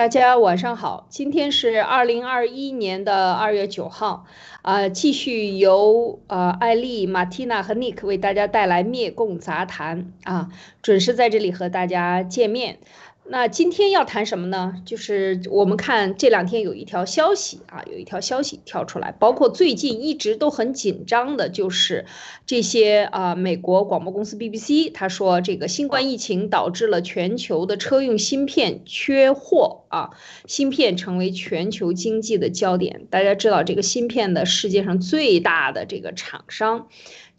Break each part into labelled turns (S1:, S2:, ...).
S1: 大家晚上好，今天是二零二一年的二月九号，啊，继续由呃艾丽、马蒂娜和尼克为大家带来灭共杂谈。啊，准时在这里和大家见面。那今天要谈什么呢？就是我们看这两天有一条消息啊，有一条消息跳出来，包括最近一直都很紧张的，就是这些啊，美国广播公司 BBC 他说，这个新冠疫情导致了全球的车用芯片缺货啊，芯片成为全球经济的焦点。大家知道，这个芯片的世界上最大的这个厂商。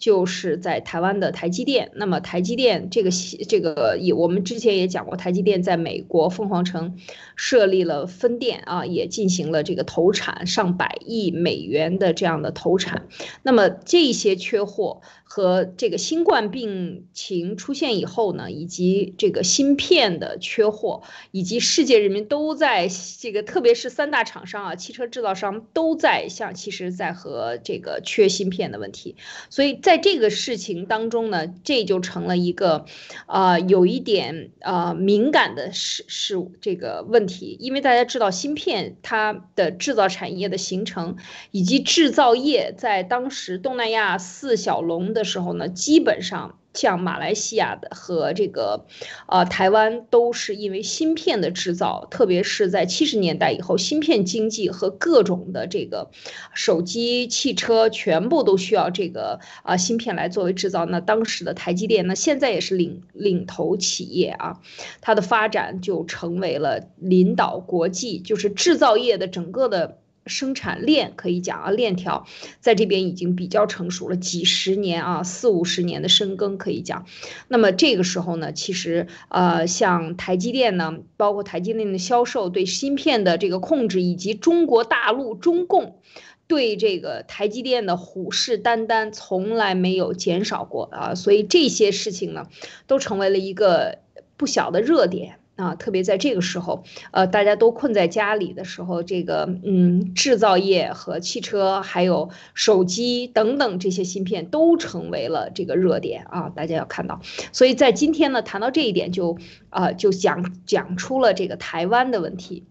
S1: 就是在台湾的台积电，那么台积电这个这个也我们之前也讲过，台积电在美国凤凰城设立了分店啊，也进行了这个投产上百亿美元的这样的投产，那么这些缺货。和这个新冠病情出现以后呢，以及这个芯片的缺货，以及世界人民都在这个，特别是三大厂商啊，汽车制造商都在像，其实在和这个缺芯片的问题。所以在这个事情当中呢，这就成了一个，啊，有一点啊敏感的事事这个问题，因为大家知道芯片它的制造产业的形成，以及制造业在当时东南亚四小龙的。的时候呢，基本上像马来西亚的和这个，呃，台湾都是因为芯片的制造，特别是在七十年代以后，芯片经济和各种的这个手机、汽车全部都需要这个啊芯片来作为制造。那当时的台积电呢，现在也是领领头企业啊，它的发展就成为了领导国际，就是制造业的整个的。生产链可以讲啊，链条在这边已经比较成熟了，几十年啊，四五十年的深耕可以讲。那么这个时候呢，其实呃，像台积电呢，包括台积电的销售对芯片的这个控制，以及中国大陆中共对这个台积电的虎视眈眈，从来没有减少过啊。所以这些事情呢，都成为了一个不小的热点。啊，特别在这个时候，呃，大家都困在家里的时候，这个嗯，制造业和汽车还有手机等等这些芯片都成为了这个热点啊，大家要看到。所以在今天呢，谈到这一点，就啊，就讲讲出了这个台湾的问题。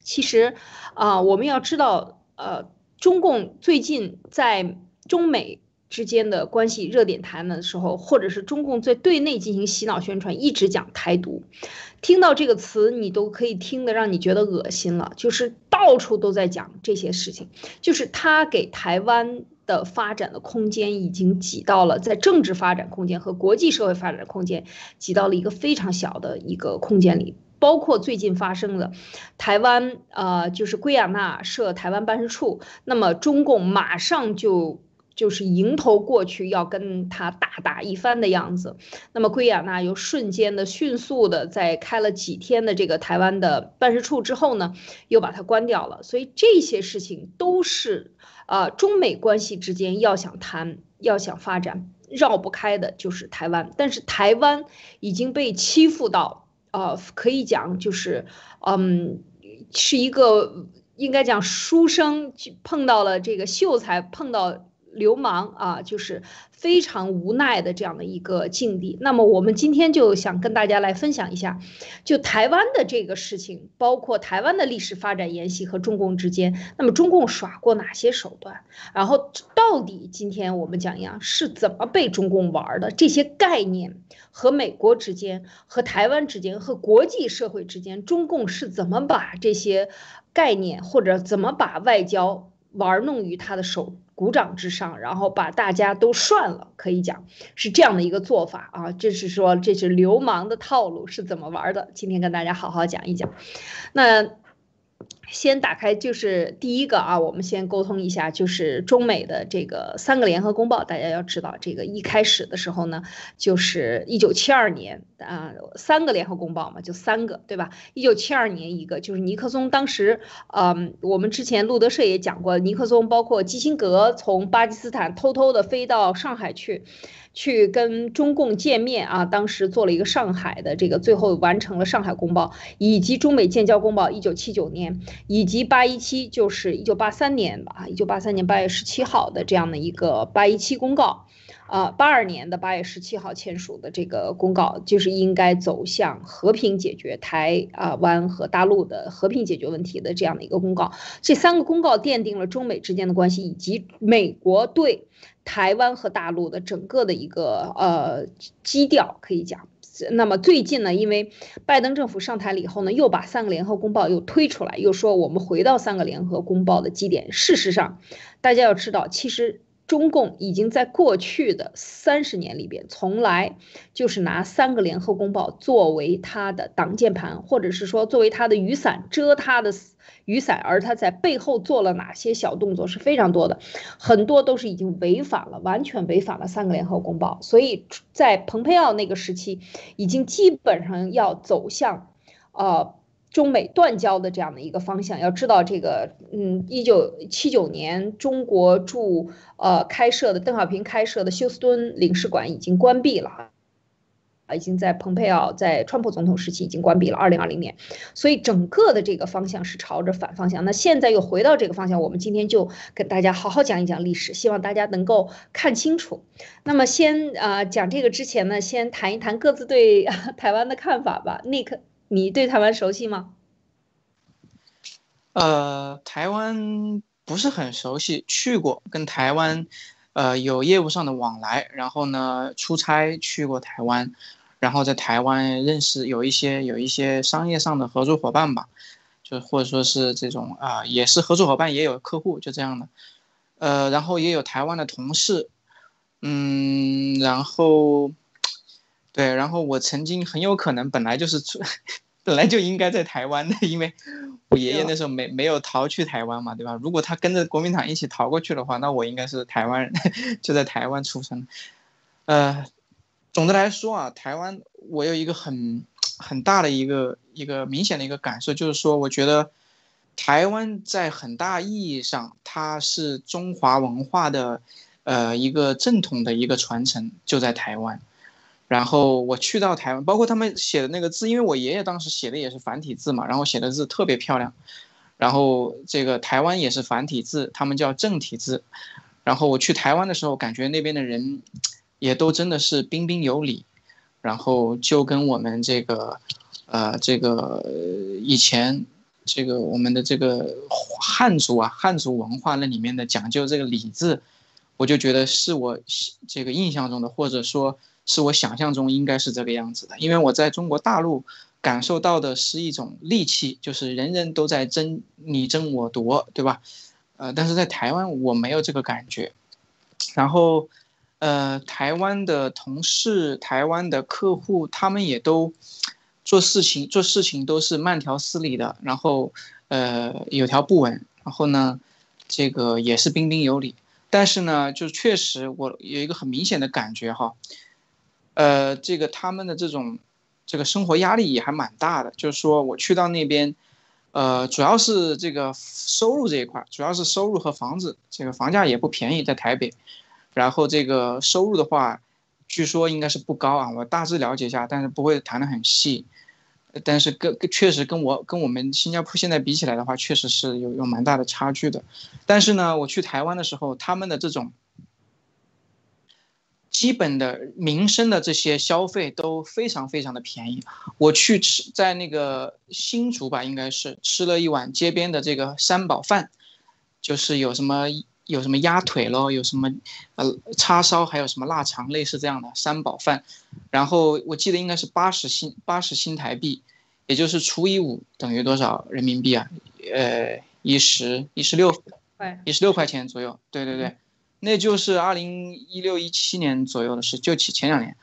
S1: 其实啊，我们要知道，呃，中共最近在中美。之间的关系热点谈的时候，或者是中共在对内进行洗脑宣传，一直讲台独，听到这个词你都可以听得让你觉得恶心了。就是到处都在讲这些事情，就是他给台湾的发展的空间已经挤到了在政治发展空间和国际社会发展空间挤到了一个非常小的一个空间里。包括最近发生的台湾，呃，就是圭亚那设台湾办事处，那么中共马上就。就是迎头过去要跟他大打一番的样子，那么圭亚那又瞬间的、迅速的在开了几天的这个台湾的办事处之后呢，又把它关掉了。所以这些事情都是，呃，中美关系之间要想谈、要想发展，绕不开的就是台湾。但是台湾已经被欺负到，呃，可以讲就是，嗯，是一个应该讲书生碰到了这个秀才碰到。流氓啊，就是非常无奈的这样的一个境地。那么我们今天就想跟大家来分享一下，就台湾的这个事情，包括台湾的历史发展沿袭和中共之间，那么中共耍过哪些手段？然后到底今天我们讲一样是怎么被中共玩的？这些概念和美国之间、和台湾之间、和国际社会之间，中共是怎么把这些概念或者怎么把外交玩弄于他的手？鼓掌之上，然后把大家都涮了，可以讲是这样的一个做法啊。就是说这是流氓的套路是怎么玩的？今天跟大家好好讲一讲。那。先打开就是第一个啊，我们先沟通一下，就是中美的这个三个联合公报。大家要知道，这个一开始的时候呢，就是一九七二年啊，三个联合公报嘛，就三个，对吧？一九七二年一个，就是尼克松当时，嗯，我们之前路德社也讲过，尼克松包括基辛格从巴基斯坦偷偷的飞到上海去。去跟中共见面啊，当时做了一个上海的这个，最后完成了上海公报，以及中美建交公报，一九七九年，以及八一七，就是一九八三年吧，一九八三年八月十七号的这样的一个八一七公告。啊，八二年的八月十七号签署的这个公告，就是应该走向和平解决台啊湾和大陆的和平解决问题的这样的一个公告。这三个公告奠定了中美之间的关系，以及美国对台湾和大陆的整个的一个呃基调，可以讲。那么最近呢，因为拜登政府上台了以后呢，又把三个联合公报又推出来，又说我们回到三个联合公报的基点。事实上，大家要知道，其实。中共已经在过去的三十年里边，从来就是拿三个联合公报作为他的挡箭盘，或者是说作为他的雨伞遮他的雨伞，而他在背后做了哪些小动作是非常多的，很多都是已经违反了，完全违反了三个联合公报。所以在蓬佩奥那个时期，已经基本上要走向，呃。中美断交的这样的一个方向，要知道这个，嗯，一九七九年中国驻呃开设的邓小平开设的休斯敦领事馆已经关闭了，啊，已经在蓬佩奥在川普总统时期已经关闭了，二零二零年，所以整个的这个方向是朝着反方向。那现在又回到这个方向，我们今天就跟大家好好讲一讲历史，希望大家能够看清楚。那么先啊讲这个之前呢，先谈一谈各自对 台湾的看法吧，Nick。你对台湾熟悉吗？
S2: 呃，台湾不是很熟悉，去过，跟台湾，呃，有业务上的往来，然后呢，出差去过台湾，然后在台湾认识有一些有一些商业上的合作伙伴吧，就或者说是这种啊，也是合作伙伴，也有客户，就这样的，呃，然后也有台湾的同事，嗯，然后。对，然后我曾经很有可能本来就是出，本来就应该在台湾的，因为我爷爷那时候没没有逃去台湾嘛，对吧？如果他跟着国民党一起逃过去的话，那我应该是台湾人，就在台湾出生。呃，总的来说啊，台湾我有一个很很大的一个一个明显的一个感受，就是说，我觉得台湾在很大意义上它是中华文化的呃一个正统的一个传承，就在台湾。然后我去到台湾，包括他们写的那个字，因为我爷爷当时写的也是繁体字嘛，然后写的字特别漂亮。然后这个台湾也是繁体字，他们叫正体字。然后我去台湾的时候，感觉那边的人也都真的是彬彬有礼。然后就跟我们这个，呃，这个以前这个我们的这个汉族啊，汉族文化那里面的讲究这个礼字，我就觉得是我这个印象中的，或者说。是我想象中应该是这个样子的，因为我在中国大陆感受到的是一种戾气，就是人人都在争你争我夺，对吧？呃，但是在台湾我没有这个感觉。然后，呃，台湾的同事、台湾的客户，他们也都做事情做事情都是慢条斯理的，然后呃有条不紊，然后呢，这个也是彬彬有礼。但是呢，就确实我有一个很明显的感觉哈。呃，这个他们的这种，这个生活压力也还蛮大的。就是说我去到那边，呃，主要是这个收入这一块，主要是收入和房子，这个房价也不便宜，在台北。然后这个收入的话，据说应该是不高啊，我大致了解一下，但是不会谈得很细。但是跟确实跟我跟我们新加坡现在比起来的话，确实是有有蛮大的差距的。但是呢，我去台湾的时候，他们的这种。基本的民生的这些消费都非常非常的便宜。我去吃在那个新竹吧，应该是吃了一碗街边的这个三宝饭，就是有什么有什么鸭腿咯，有什么呃叉烧，还有什么腊肠，类似这样的三宝饭。然后我记得应该是八十新八十新台币，也就是除以五等于多少人民币啊？呃，一十一十六，一十六块钱左右。对对对。那就是二零一六一七年左右的事，就前前两年，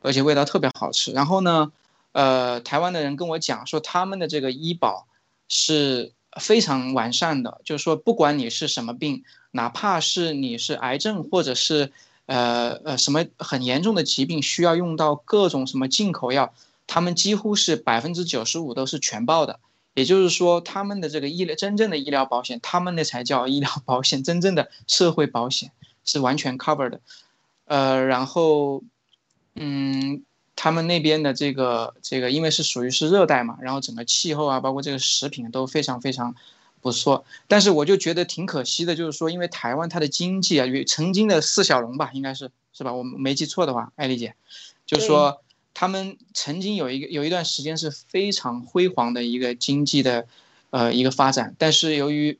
S2: 而且味道特别好吃。然后呢，呃，台湾的人跟我讲说，他们的这个医保是非常完善的，就是说不管你是什么病，哪怕是你是癌症或者是呃呃什么很严重的疾病，需要用到各种什么进口药，他们几乎是百分之九十五都是全报的。也就是说，他们的这个医疗真正的医疗保险，他们那才叫医疗保险，真正的社会保险是完全 cover 的。呃，然后，嗯，他们那边的这个这个，因为是属于是热带嘛，然后整个气候啊，包括这个食品都非常非常不错。但是我就觉得挺可惜的，就是说，因为台湾它的经济啊，与曾经的四小龙吧，应该是是吧？我没记错的话，艾丽姐，就是说他们曾经有一个有一段时间是非常辉煌的一个经济的，呃，一个发展。但是由于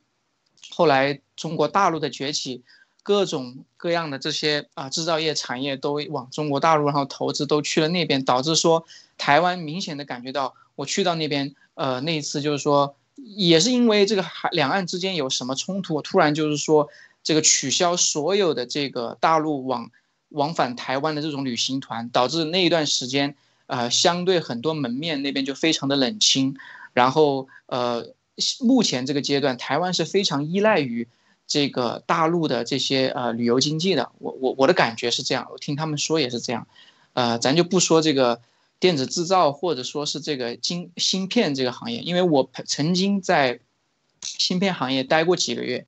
S2: 后来中国大陆的崛起。各种各样的这些啊制造业产业都往中国大陆，然后投资都去了那边，导致说台湾明显的感觉到，我去到那边，呃，那一次就是说，也是因为这个海两岸之间有什么冲突，突然就是说这个取消所有的这个大陆往往返台湾的这种旅行团，导致那一段时间，呃，相对很多门面那边就非常的冷清，然后呃，目前这个阶段，台湾是非常依赖于。这个大陆的这些呃旅游经济的，我我我的感觉是这样，我听他们说也是这样，呃，咱就不说这个电子制造或者说是这个晶芯片这个行业，因为我曾经在芯片行业待过几个月，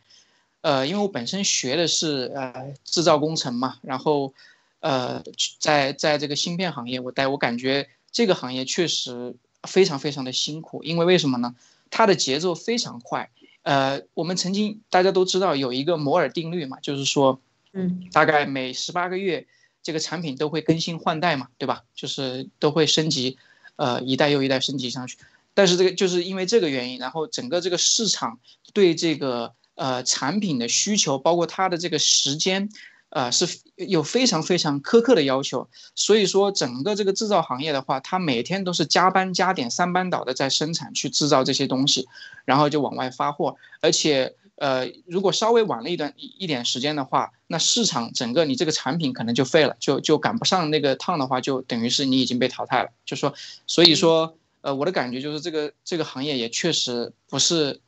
S2: 呃，因为我本身学的是呃制造工程嘛，然后呃在在这个芯片行业我待，我感觉这个行业确实非常非常的辛苦，因为为什么呢？它的节奏非常快。呃，我们曾经大家都知道有一个摩尔定律嘛，就是说，
S1: 嗯，
S2: 大概每十八个月这个产品都会更新换代嘛，对吧？就是都会升级，呃，一代又一代升级上去。但是这个就是因为这个原因，然后整个这个市场对这个呃产品的需求，包括它的这个时间。呃，是有非常非常苛刻的要求，所以说整个这个制造行业的话，它每天都是加班加点三班倒的在生产去制造这些东西，然后就往外发货，而且呃，如果稍微晚了一段一点时间的话，那市场整个你这个产品可能就废了，就就赶不上那个趟的话，就等于是你已经被淘汰了。就说，所以说，呃，我的感觉就是这个这个行业也确实不是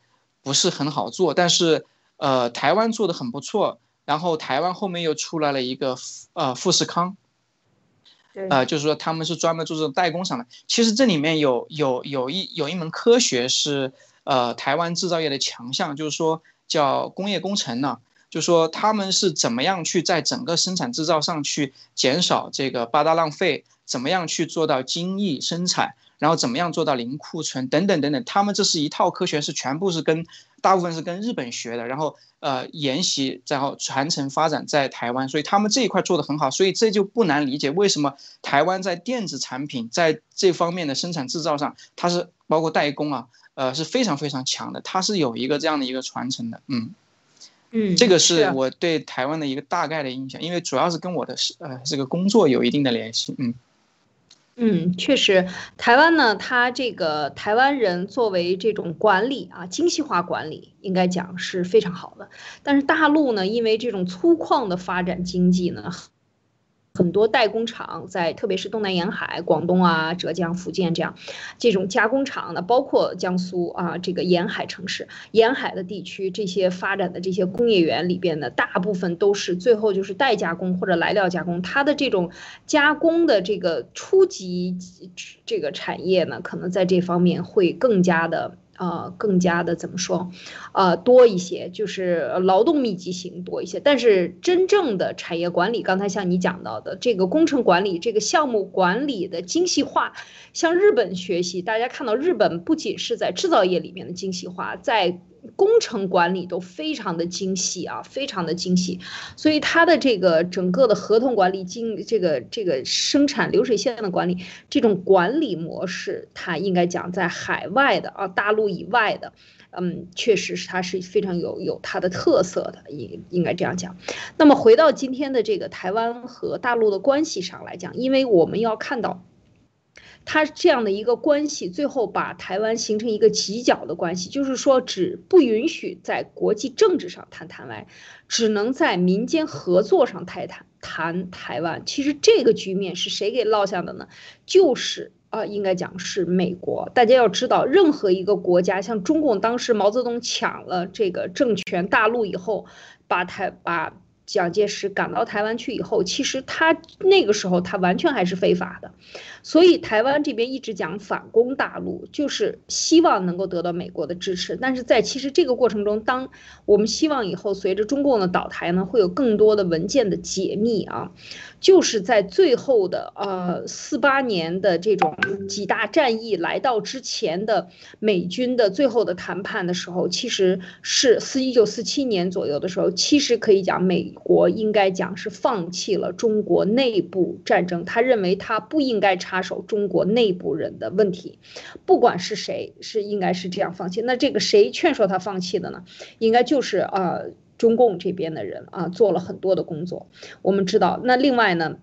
S2: 不是很好做，但是呃，台湾做的很不错。然后台湾后面又出来了一个呃富士康，呃就是说他们是专门做这种代工厂的。其实这里面有有有一有一门科学是呃台湾制造业的强项，就是说叫工业工程呢，就说他们是怎么样去在整个生产制造上去减少这个八大浪费，怎么样去做到精益生产。然后怎么样做到零库存等等等等，他们这是一套科学，是全部是跟大部分是跟日本学的，然后呃沿袭，然后传承发展在台湾，所以他们这一块做得很好，所以这就不难理解为什么台湾在电子产品在这方面的生产制造上，它是包括代工啊，呃是非常非常强的，它是有一个这样的一个传承的，
S1: 嗯嗯，
S2: 这个是我对台湾的一个大概的印象，因为主要是跟我的是呃这个工作有一定的联系，嗯。
S1: 嗯，确实，台湾呢，它这个台湾人作为这种管理啊，精细化管理，应该讲是非常好的。但是大陆呢，因为这种粗犷的发展经济呢。很多代工厂在，特别是东南沿海、广东啊、浙江、福建这样，这种加工厂呢，包括江苏啊，这个沿海城市、沿海的地区，这些发展的这些工业园里边呢，大部分都是最后就是代加工或者来料加工，它的这种加工的这个初级这个产业呢，可能在这方面会更加的。呃，更加的怎么说，呃，多一些，就是劳动密集型多一些。但是真正的产业管理，刚才像你讲到的这个工程管理，这个项目管理的精细化，向日本学习。大家看到日本不仅是在制造业里面的精细化，在工程管理都非常的精细啊，非常的精细，所以它的这个整个的合同管理、经这个这个生产流水线的管理，这种管理模式，它应该讲在海外的啊，大陆以外的，嗯，确实是它是非常有有它的特色的，应应该这样讲。那么回到今天的这个台湾和大陆的关系上来讲，因为我们要看到。他这样的一个关系，最后把台湾形成一个犄角的关系，就是说，只不允许在国际政治上谈台湾，只能在民间合作上谈谈谈台湾。其实这个局面是谁给落下的呢？就是啊，应该讲是美国。大家要知道，任何一个国家，像中共当时毛泽东抢了这个政权大陆以后，把台把。蒋介石赶到台湾去以后，其实他那个时候他完全还是非法的，所以台湾这边一直讲反攻大陆，就是希望能够得到美国的支持。但是在其实这个过程中，当我们希望以后随着中共的倒台呢，会有更多的文件的解密啊，就是在最后的呃四八年的这种几大战役来到之前的美军的最后的谈判的时候，其实是四一九四七年左右的时候，其实可以讲美。国应该讲是放弃了中国内部战争，他认为他不应该插手中国内部人的问题，不管是谁，是应该是这样放弃。那这个谁劝说他放弃的呢？应该就是呃中共这边的人啊，做了很多的工作。我们知道，那另外呢，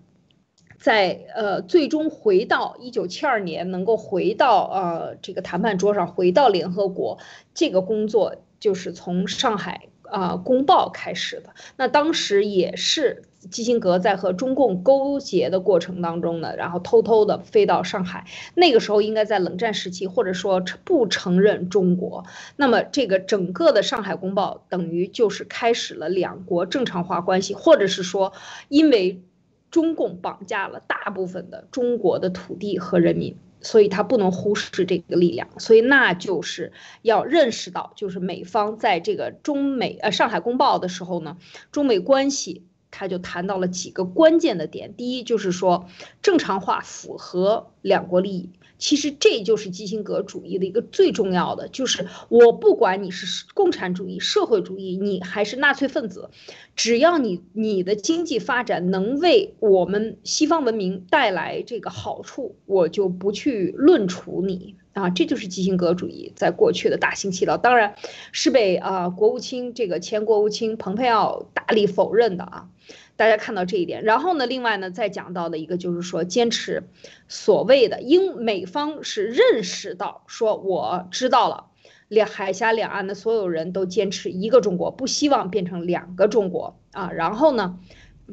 S1: 在呃最终回到一九七二年，能够回到呃这个谈判桌上，回到联合国，这个工作就是从上海。啊，公报开始的那当时也是基辛格在和中共勾结的过程当中呢，然后偷偷的飞到上海。那个时候应该在冷战时期，或者说不承认中国。那么这个整个的上海公报等于就是开始了两国正常化关系，或者是说，因为中共绑架了大部分的中国的土地和人民。所以他不能忽视这个力量，所以那就是要认识到，就是美方在这个中美呃上海公报的时候呢，中美关系他就谈到了几个关键的点，第一就是说正常化符合两国利益。其实这就是基辛格主义的一个最重要的，就是我不管你是共产主义、社会主义，你还是纳粹分子，只要你你的经济发展能为我们西方文明带来这个好处，我就不去论处你啊！这就是基辛格主义在过去的大行其道，当然是被啊国务卿这个前国务卿蓬佩奥大力否认的啊。大家看到这一点，然后呢，另外呢，再讲到的一个就是说，坚持所谓的英美方是认识到，说我知道了，两海峡两岸的所有人都坚持一个中国，不希望变成两个中国啊。然后呢，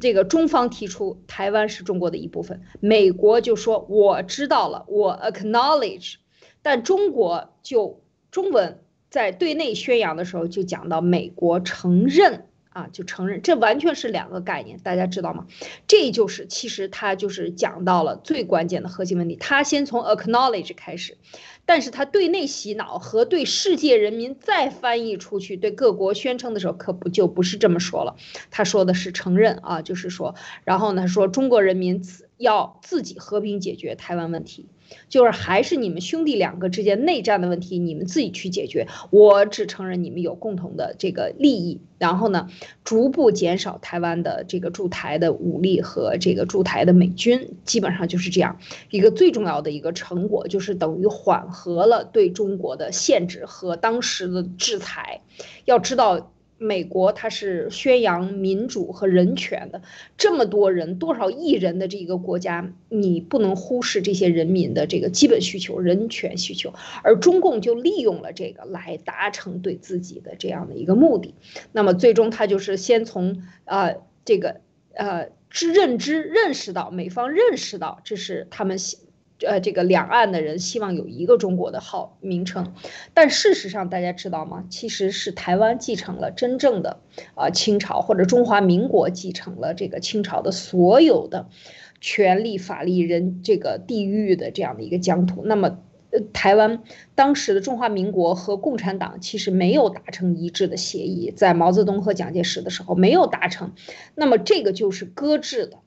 S1: 这个中方提出台湾是中国的一部分，美国就说我知道了，我 acknowledge，但中国就中文在对内宣扬的时候就讲到美国承认。啊，就承认这完全是两个概念，大家知道吗？这就是其实他就是讲到了最关键的核心问题。他先从 acknowledge 开始，但是他对内洗脑和对世界人民再翻译出去，对各国宣称的时候，可不就不是这么说了。他说的是承认啊，就是说，然后呢说中国人民要自己和平解决台湾问题。就是还是你们兄弟两个之间内战的问题，你们自己去解决。我只承认你们有共同的这个利益，然后呢，逐步减少台湾的这个驻台的武力和这个驻台的美军，基本上就是这样一个最重要的一个成果，就是等于缓和了对中国的限制和当时的制裁。要知道。美国它是宣扬民主和人权的，这么多人多少亿人的这个国家，你不能忽视这些人民的这个基本需求、人权需求，而中共就利用了这个来达成对自己的这样的一个目的。那么最终他就是先从呃这个呃知认知认识到美方认识到这是他们。呃，这个两岸的人希望有一个中国的号名称，但事实上大家知道吗？其实是台湾继承了真正的啊清朝或者中华民国继承了这个清朝的所有的权力、法力、人这个地域的这样的一个疆土。那么，呃，台湾当时的中华民国和共产党其实没有达成一致的协议，在毛泽东和蒋介石的时候没有达成，那么这个就是搁置的。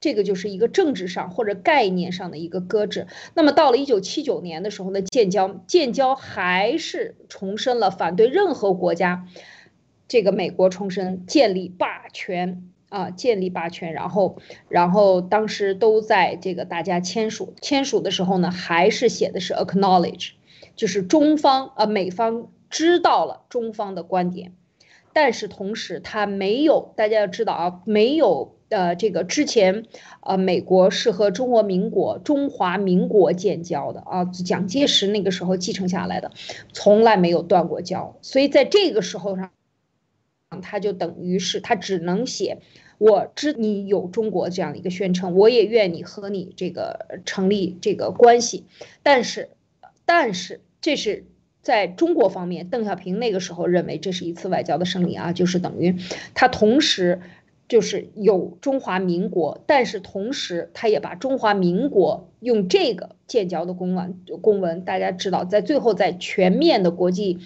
S1: 这个就是一个政治上或者概念上的一个搁置。那么到了一九七九年的时候呢，建交，建交还是重申了反对任何国家，这个美国重申建立霸权啊，建立霸权。然后，然后当时都在这个大家签署签署的时候呢，还是写的是 acknowledge，就是中方啊美方知道了中方的观点，但是同时他没有，大家要知道啊，没有。呃，这个之前，呃，美国是和中国民国、中华民国建交的啊，蒋介石那个时候继承下来的，从来没有断过交，所以在这个时候上，他就等于是他只能写，我知你有中国这样的一个宣称，我也愿你和你这个成立这个关系，但是，但是这是在中国方面，邓小平那个时候认为这是一次外交的胜利啊，就是等于他同时。就是有中华民国，但是同时他也把中华民国用这个建交的公文公文，大家知道，在最后在全面的国际。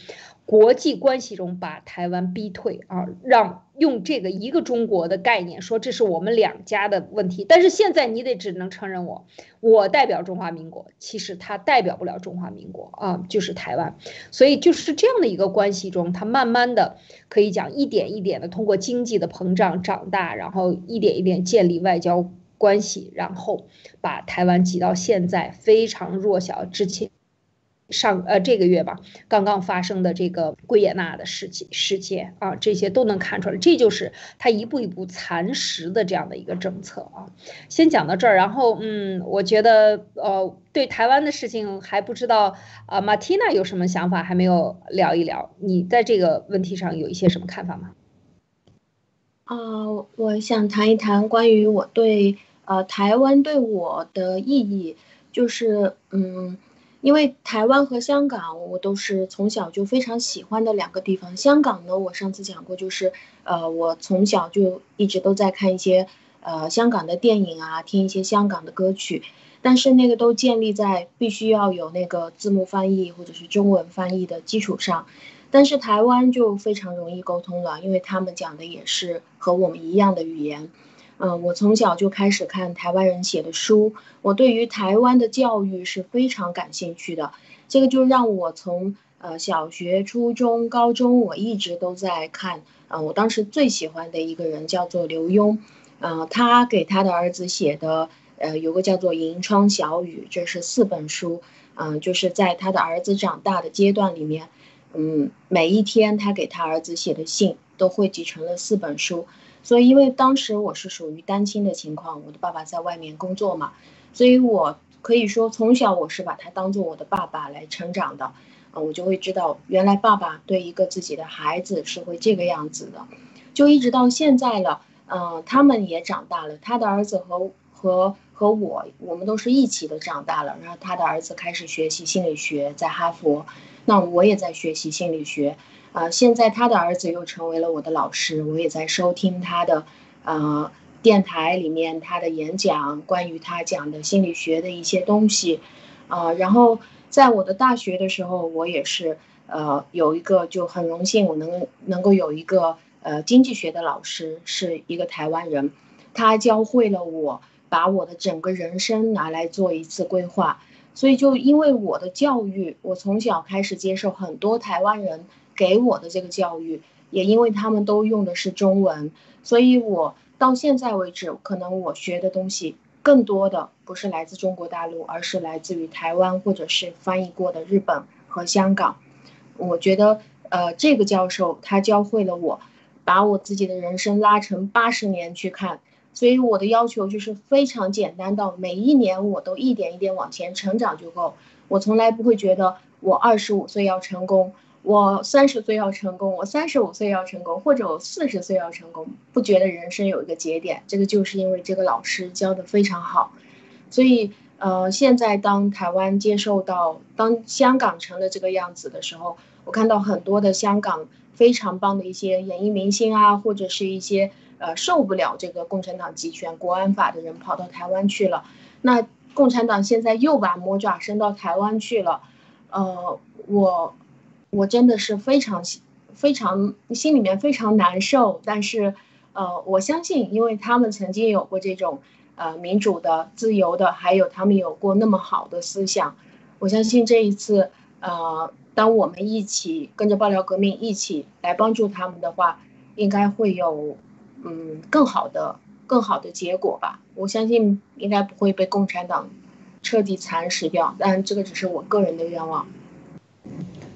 S1: 国际关系中把台湾逼退啊，让用这个一个中国的概念说这是我们两家的问题，但是现在你得只能承认我，我代表中华民国，其实他代表不了中华民国啊，就是台湾，所以就是这样的一个关系中，他慢慢的可以讲一点一点的通过经济的膨胀长大，然后一点一点建立外交关系，然后把台湾挤到现在非常弱小之前。上呃这个月吧，刚刚发生的这个圭也纳的事情事件啊，这些都能看出来，这就是他一步一步蚕食的这样的一个政策啊。先讲到这儿，然后嗯，我觉得呃对台湾的事情还不知道啊，马蒂娜有什么想法还没有聊一聊？你在这个问题上有一些什么看法吗？
S3: 啊，我想谈一谈关于我对呃台湾对我的意义，就是嗯。因为台湾和香港，我都是从小就非常喜欢的两个地方。香港呢，我上次讲过，就是呃，我从小就一直都在看一些呃香港的电影啊，听一些香港的歌曲，但是那个都建立在必须要有那个字幕翻译或者是中文翻译的基础上。但是台湾就非常容易沟通了，因为他们讲的也是和我们一样的语言。嗯，我从小就开始看台湾人写的书，我对于台湾的教育是非常感兴趣的。这个就让我从呃小学、初中、高中，我一直都在看。嗯，我当时最喜欢的一个人叫做刘墉，嗯，他给他的儿子写的，呃，有个叫做《银窗小雨》，这是四本书。嗯，就是在他的儿子长大的阶段里面，嗯，每一天他给他儿子写的信都汇集成了四本书。所以，因为当时我是属于单亲的情况，我的爸爸在外面工作嘛，所以我可以说从小我是把他当做我的爸爸来成长的，啊，我就会知道原来爸爸对一个自己的孩子是会这个样子的，就一直到现在了，嗯，他们也长大了，他的儿子和和和我，我们都是一起的长大了，然后他的儿子开始学习心理学，在哈佛，那我也在学习心理学。啊，现在他的儿子又成为了我的老师，我也在收听他的，呃，电台里面他的演讲，关于他讲的心理学的一些东西，啊，然后在我的大学的时候，我也是，呃，有一个就很荣幸，我能能够有一个呃经济学的老师，是一个台湾人，他教会了我把我的整个人生拿来做一次规划，所以就因为我的教育，我从小开始接受很多台湾人。给我的这个教育，也因为他们都用的是中文，所以我到现在为止，可能我学的东西更多的不是来自中国大陆，而是来自于台湾或者是翻译过的日本和香港。我觉得，呃，这个教授他教会了我，把我自己的人生拉成八十年去看，所以我的要求就是非常简单，到每一年我都一点一点往前成长就够。我从来不会觉得我二十五岁要成功。我三十岁要成功，我三十五岁要成功，或者我四十岁要成功，不觉得人生有一个节点，这个就是因为这个老师教的非常好，所以呃，现在当台湾接受到，当香港成了这个样子的时候，我看到很多的香港非常棒的一些演艺明星啊，或者是一些呃受不了这个共产党集权国安法的人跑到台湾去了，那共产党现在又把魔爪伸到台湾去了，呃，我。我真的是非常、非常心里面非常难受，但是，呃，我相信，因为他们曾经有过这种，呃，民主的、自由的，还有他们有过那么好的思想，我相信这一次，呃，当我们一起跟着爆料革命一起来帮助他们的话，应该会有，嗯，更好的、更好的结果吧。我相信应该不会被共产党彻底蚕食掉，但这个只是我个人的愿望。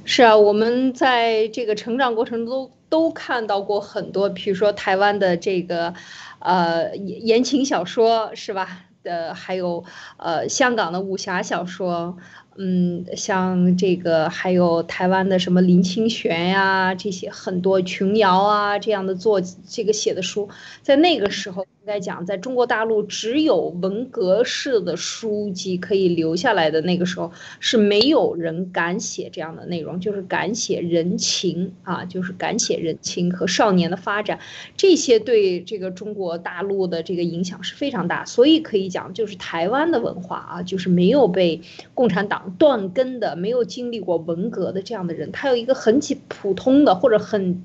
S1: 是啊，我们在这个成长过程中都看到过很多，比如说台湾的这个，呃言情小说是吧？呃，还有呃香港的武侠小说，嗯，像这个还有台湾的什么林清玄呀，这些很多琼瑶啊这样的作这个写的书，在那个时候该讲，在中国大陆只有文革式的书籍可以留下来的那个时候，是没有人敢写这样的内容，就是敢写人情啊，就是敢写人情和少年的发展，这些对这个中国大陆的这个影响是非常大。所以可以讲，就是台湾的文化啊，就是没有被共产党断根的，没有经历过文革的这样的人，他有一个很普通的或者很。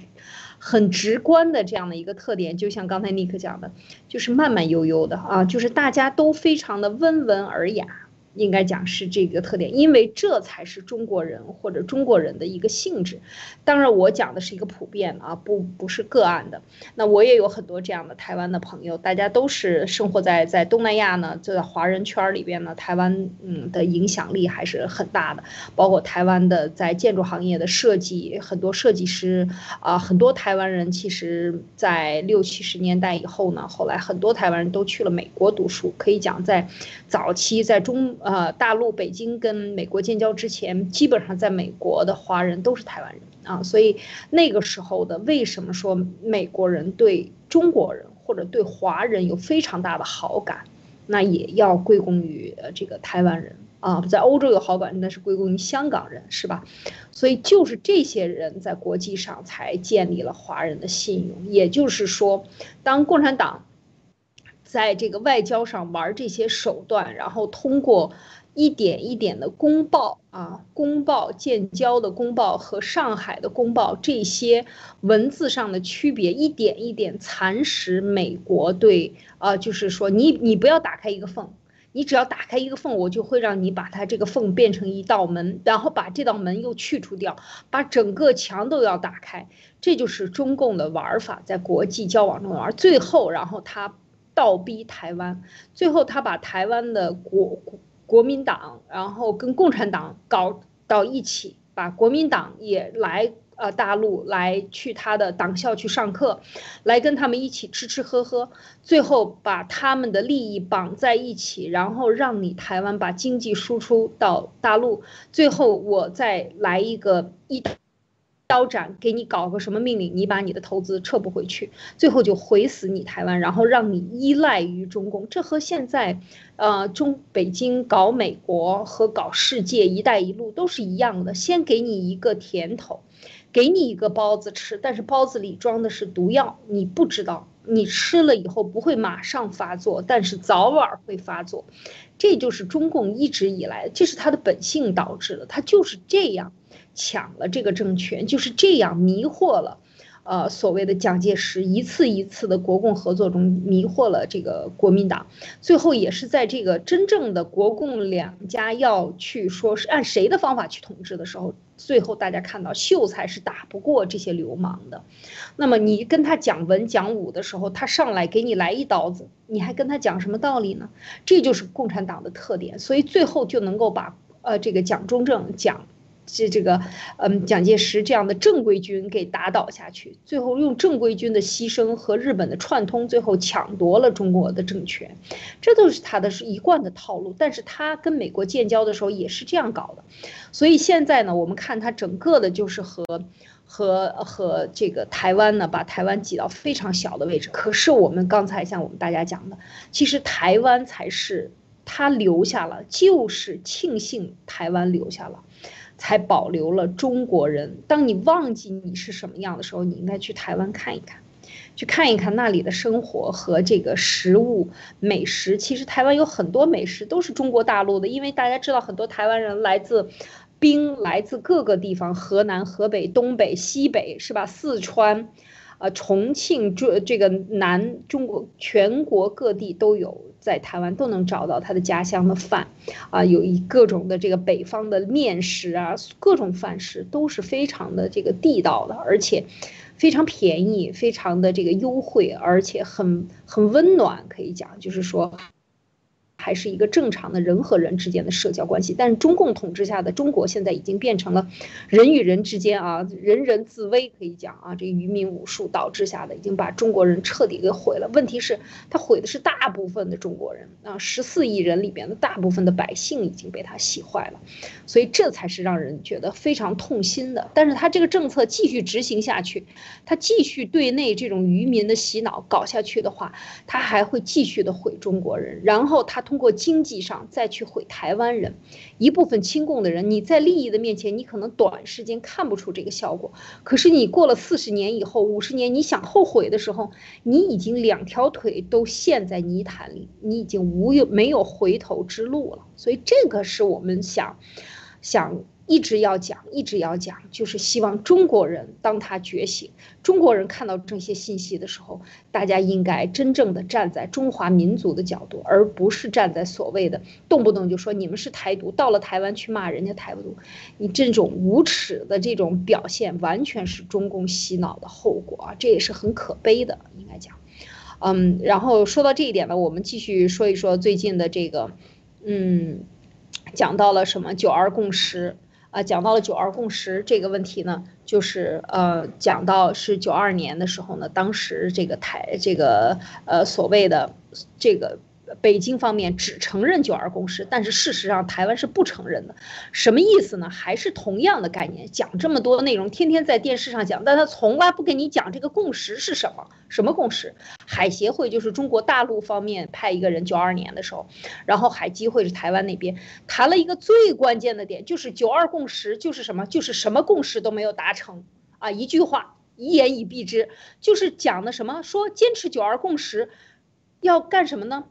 S1: 很直观的这样的一个特点，就像刚才尼克讲的，就是慢慢悠悠的啊，就是大家都非常的温文尔雅。应该讲是这个特点，因为这才是中国人或者中国人的一个性质。当然，我讲的是一个普遍啊，不不是个案的。那我也有很多这样的台湾的朋友，大家都是生活在在东南亚呢，就在华人圈里边呢，台湾嗯的影响力还是很大的。包括台湾的在建筑行业的设计，很多设计师啊，很多台湾人其实，在六七十年代以后呢，后来很多台湾人都去了美国读书。可以讲在早期在中。呃，大陆北京跟美国建交之前，基本上在美国的华人都是台湾人啊，所以那个时候的为什么说美国人对中国人或者对华人有非常大的好感，那也要归功于呃这个台湾人啊，在欧洲有好感那是归功于香港人是吧？所以就是这些人在国际上才建立了华人的信用，也就是说，当共产党。在这个外交上玩这些手段，然后通过一点一点的公报啊，公报建交的公报和上海的公报这些文字上的区别，一点一点蚕食美国对啊，就是说你你不要打开一个缝，你只要打开一个缝，我就会让你把它这个缝变成一道门，然后把这道门又去除掉，把整个墙都要打开，这就是中共的玩法，在国际交往中玩，最后然后他。倒逼台湾，最后他把台湾的国国民党，然后跟共产党搞到一起，把国民党也来呃大陆来去他的党校去上课，来跟他们一起吃吃喝喝，最后把他们的利益绑在一起，然后让你台湾把经济输出到大陆，最后我再来一个一。腰斩，给你搞个什么命令，你把你的投资撤不回去，最后就毁死你台湾，然后让你依赖于中共。这和现在，呃，中北京搞美国和搞世界“一带一路”都是一样的，先给你一个甜头，给你一个包子吃，但是包子里装的是毒药，你不知道，你吃了以后不会马上发作，但是早晚会发作。这就是中共一直以来，这是他的本性导致的，他就是这样。抢了这个政权，就是这样迷惑了，呃，所谓的蒋介石一次一次的国共合作中迷惑了这个国民党，最后也是在这个真正的国共两家要去说是按谁的方法去统治的时候，最后大家看到秀才是打不过这些流氓的，那么你跟他讲文讲武的时候，他上来给你来一刀子，你还跟他讲什么道理呢？这就是共产党的特点，所以最后就能够把呃这个蒋中正蒋。这这个，嗯，蒋介石这样的正规军给打倒下去，最后用正规军的牺牲和日本的串通，最后抢夺了中国的政权，这都是他的是一贯的套路。但是他跟美国建交的时候也是这样搞的，所以现在呢，我们看他整个的就是和和和这个台湾呢，把台湾挤到非常小的位置。可是我们刚才像我们大家讲的，其实台湾才是他留下了，就是庆幸台湾留下了。才保留了中国人。当你忘记你是什么样的时候，你应该去台湾看一看，去看一看那里的生活和这个食物美食。其实台湾有很多美食都是中国大陆的，因为大家知道很多台湾人来自兵，来自各个地方，河南、河北、东北、西北，是吧？四川。啊，重庆这这个南中国全国各地都有，在台湾都能找到他的家乡的饭，啊，有一各种的这个北方的面食啊，各种饭食都是非常的这个地道的，而且非常便宜，非常的这个优惠，而且很很温暖，可以讲就是说。还是一个正常的人和人之间的社交关系。但是中共统治下的中国现在已经变成了人与人之间啊，人人自危，可以讲啊，这愚民武术导致下的，已经把中国人彻底给毁了。问题是，他毁的是大部分的中国人啊，十四亿人里边的大部分的百姓已经被他洗坏了，所以这才是让人觉得非常痛心的。但是他这个政策继续执行下去，他继续对内这种愚民的洗脑搞下去的话，他还会继续的毁中国人，然后他通过经济上再去毁台湾人。一部分亲共的人，你在利益的面前，你可能短时间看不出这个效果，可是你过了四十年以后、五十年，你想后悔的时候，你已经两条腿都陷在泥潭里，你已经无有没有回头之路了。所以这个是我们想，想。一直要讲，一直要讲，就是希望中国人当他觉醒，中国人看到这些信息的时候，大家应该真正的站在中华民族的角度，而不是站在所谓的动不动就说你们是台独，到了台湾去骂人家台独，你这种无耻的这种表现，完全是中共洗脑的后果啊，这也是很可悲的，应该讲。嗯，然后说到这一点呢，我们继续说一说最近的这个，嗯，讲到了什么九二共识。啊，讲到了九二共识这个问题呢，就是呃，讲到是九二年的时候呢，当时这个台这个呃所谓的这个。北京方面只承认九二共识，但是事实上台湾是不承认的，什么意思呢？还是同样的概念，讲这么多内容，天天在电视上讲，但他从来不跟你讲这个共识是什么？什么共识？海协会就是中国大陆方面派一个人，九二年的时候，然后海基会是台湾那边谈了一个最关键的点，就是九二共识就是什么？就是什么共识都没有达成啊！一句话，一言以蔽之，就是讲的什么？说坚持九二共识要干什么呢？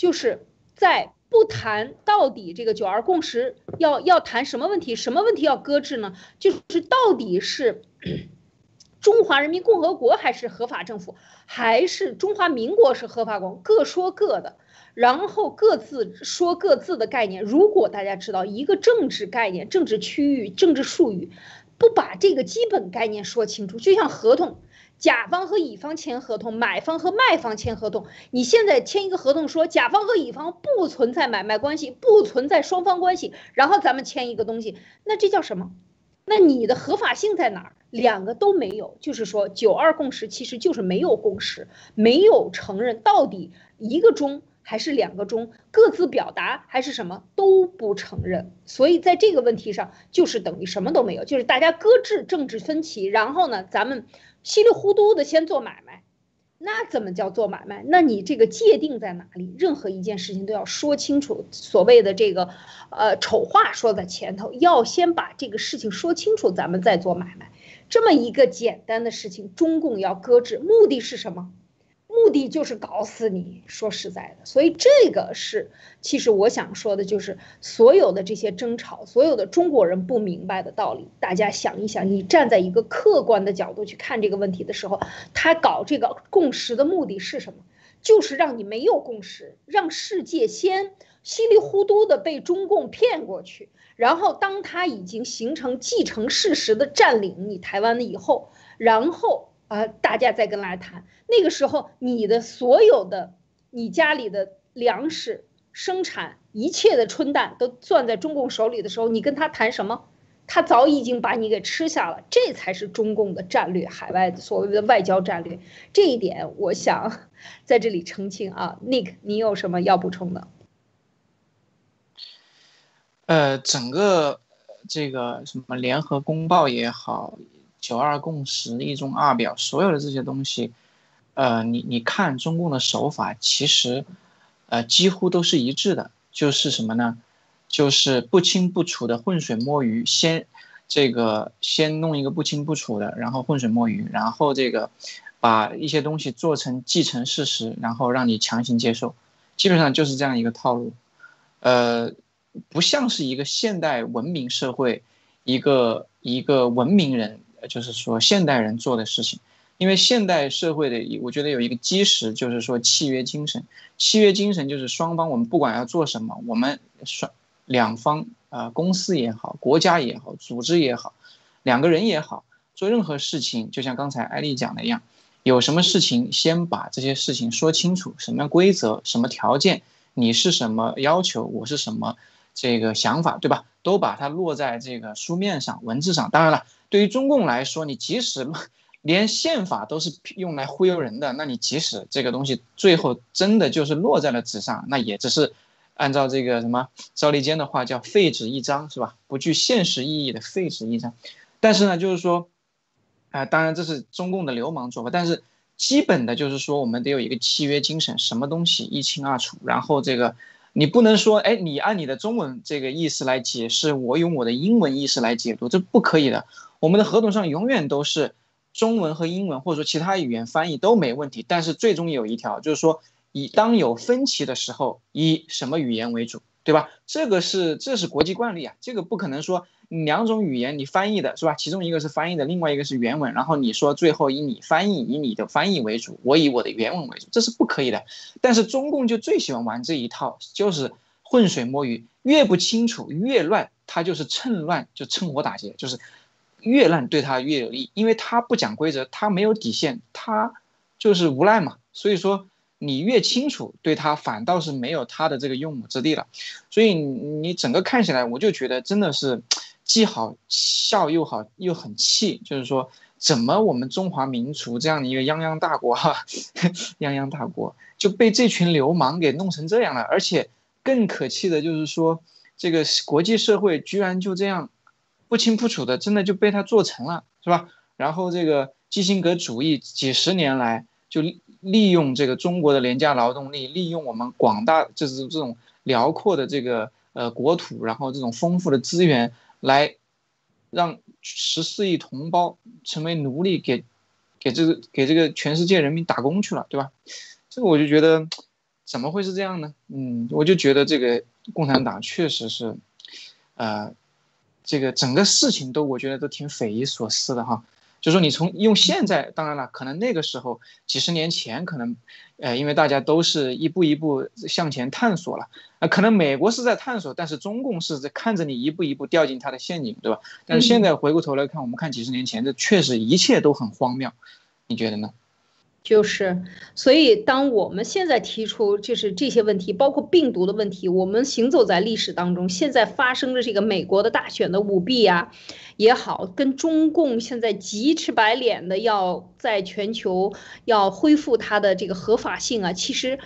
S1: 就是在不谈到底这个九二共识要要谈什么问题，什么问题要搁置呢？就是到底是 中华人民共和国还是合法政府，还是中华民国是合法国？各说各的，然后各自说各自的概念。如果大家知道一个政治概念、政治区域、政治术语，不把这个基本概念说清楚，就像合同。甲方和乙方签合同，买方和卖方签合同。你现在签一个合同，说甲方和乙方不存在买卖关系，不存在双方关系，然后咱们签一个东西，那这叫什么？那你的合法性在哪儿？两个都没有，就是说九二共识其实就是没有共识，没有承认到底一个中。还是两个中各自表达，还是什么都不承认，所以在这个问题上就是等于什么都没有，就是大家搁置政治分歧，然后呢，咱们稀里糊涂的先做买卖，那怎么叫做买卖？那你这个界定在哪里？任何一件事情都要说清楚，所谓的这个，呃，丑话说在前头，要先把这个事情说清楚，咱们再做买卖。这么一个简单的事情，中共要搁置，目的是什么？目的就是搞死你，说实在的，所以这个是，其实我想说的就是，所有的这些争吵，所有的中国人不明白的道理，大家想一想，你站在一个客观的角度去看这个问题的时候，他搞这个共识的目的是什么？就是让你没有共识，让世界先稀里糊涂的被中共骗过去，然后当他已经形成既成事实的占领你台湾了以后，然后。啊，大家再跟来谈，那个时候你的所有的，你家里的粮食生产一切的春蛋都攥在中共手里的时候，你跟他谈什么？他早已经把你给吃下了，这才是中共的战略，海外所谓的外交战略。这一点我想 在这里澄清啊，Nick，你有什么要补充的？
S2: 呃，整个这个什么联合公报也好。九二共识、一中二表，所有的这些东西，呃，你你看中共的手法，其实，呃，几乎都是一致的，就是什么呢？就是不清不楚的浑水摸鱼，先这个先弄一个不清不楚的，然后浑水摸鱼，然后这个把一些东西做成既成事实，然后让你强行接受，基本上就是这样一个套路，呃，不像是一个现代文明社会，一个一个文明人。就是说，现代人做的事情，因为现代社会的，我觉得有一个基石，就是说契约精神。契约精神就是双方，我们不管要做什么，我们双两方啊，公司也好，国家也好，组织也好，两个人也好，做任何事情，就像刚才艾丽讲的一样，有什么事情先把这些事情说清楚，什么规则，什么条件，你是什么要求，我是什么这个想法，对吧？都把它落在这个书面上、文字上。当然了，对于中共来说，你即使连宪法都是用来忽悠人的，那你即使这个东西最后真的就是落在了纸上，那也只是按照这个什么赵立坚的话叫废纸一张，是吧？不具现实意义的废纸一张。但是呢，就是说，啊，当然这是中共的流氓做法，但是基本的就是说，我们得有一个契约精神，什么东西一清二楚，然后这个。你不能说，哎，你按你的中文这个意思来解释，我用我的英文意思来解读，这不可以的。我们的合同上永远都是中文和英文，或者说其他语言翻译都没问题。但是最终有一条，就是说，以当有分歧的时候，以什么语言为主，对吧？这个是这是国际惯例啊，这个不可能说。两种语言你翻译的是吧？其中一个是翻译的，另外一个是原文。然后你说最后以你翻译，以你的翻译为主，我以我的原文为主，这是不可以的。但是中共就最喜欢玩这一套，就是浑水摸鱼，越不清楚越乱，他就是趁乱就趁火打劫，就是越烂对他越有利，因为他不讲规则，他没有底线，他就是无赖嘛。所以说。你越清楚，对他反倒是没有他的这个用武之地了，所以你整个看起来，我就觉得真的是既好笑又好又很气，就是说怎么我们中华民族这样的一个泱泱大国哈，泱泱大国就被这群流氓给弄成这样了，而且更可气的就是说这个国际社会居然就这样不清不楚的，真的就被他做成了，是吧？然后这个基辛格主义几十年来就。利用这个中国的廉价劳动力，利用我们广大就是这种辽阔的这个呃国土，然后这种丰富的资源，来让十四亿同胞成为奴隶，给给这个给这个全世界人民打工去了，对吧？这个我就觉得怎么会是这样呢？嗯，我就觉得这个共产党确实是，呃，这个整个事情都我觉得都挺匪夷所思的哈。就说你从用现在，当然了，可能那个时候几十年前，可能，呃，因为大家都是一步一步向前探索了，啊，可能美国是在探索，但是中共是在看着你一步一步掉进他的陷阱，对吧？但是现在回过头来看，我们看几十年前，这确实一切都很荒谬，你觉得呢？
S1: 就是，所以当我们现在提出就是这些问题，包括病毒的问题，我们行走在历史当中，现在发生的这个美国的大选的舞弊啊，也好，跟中共现在急赤白脸的要在全球要恢复它的这个合法性啊，其实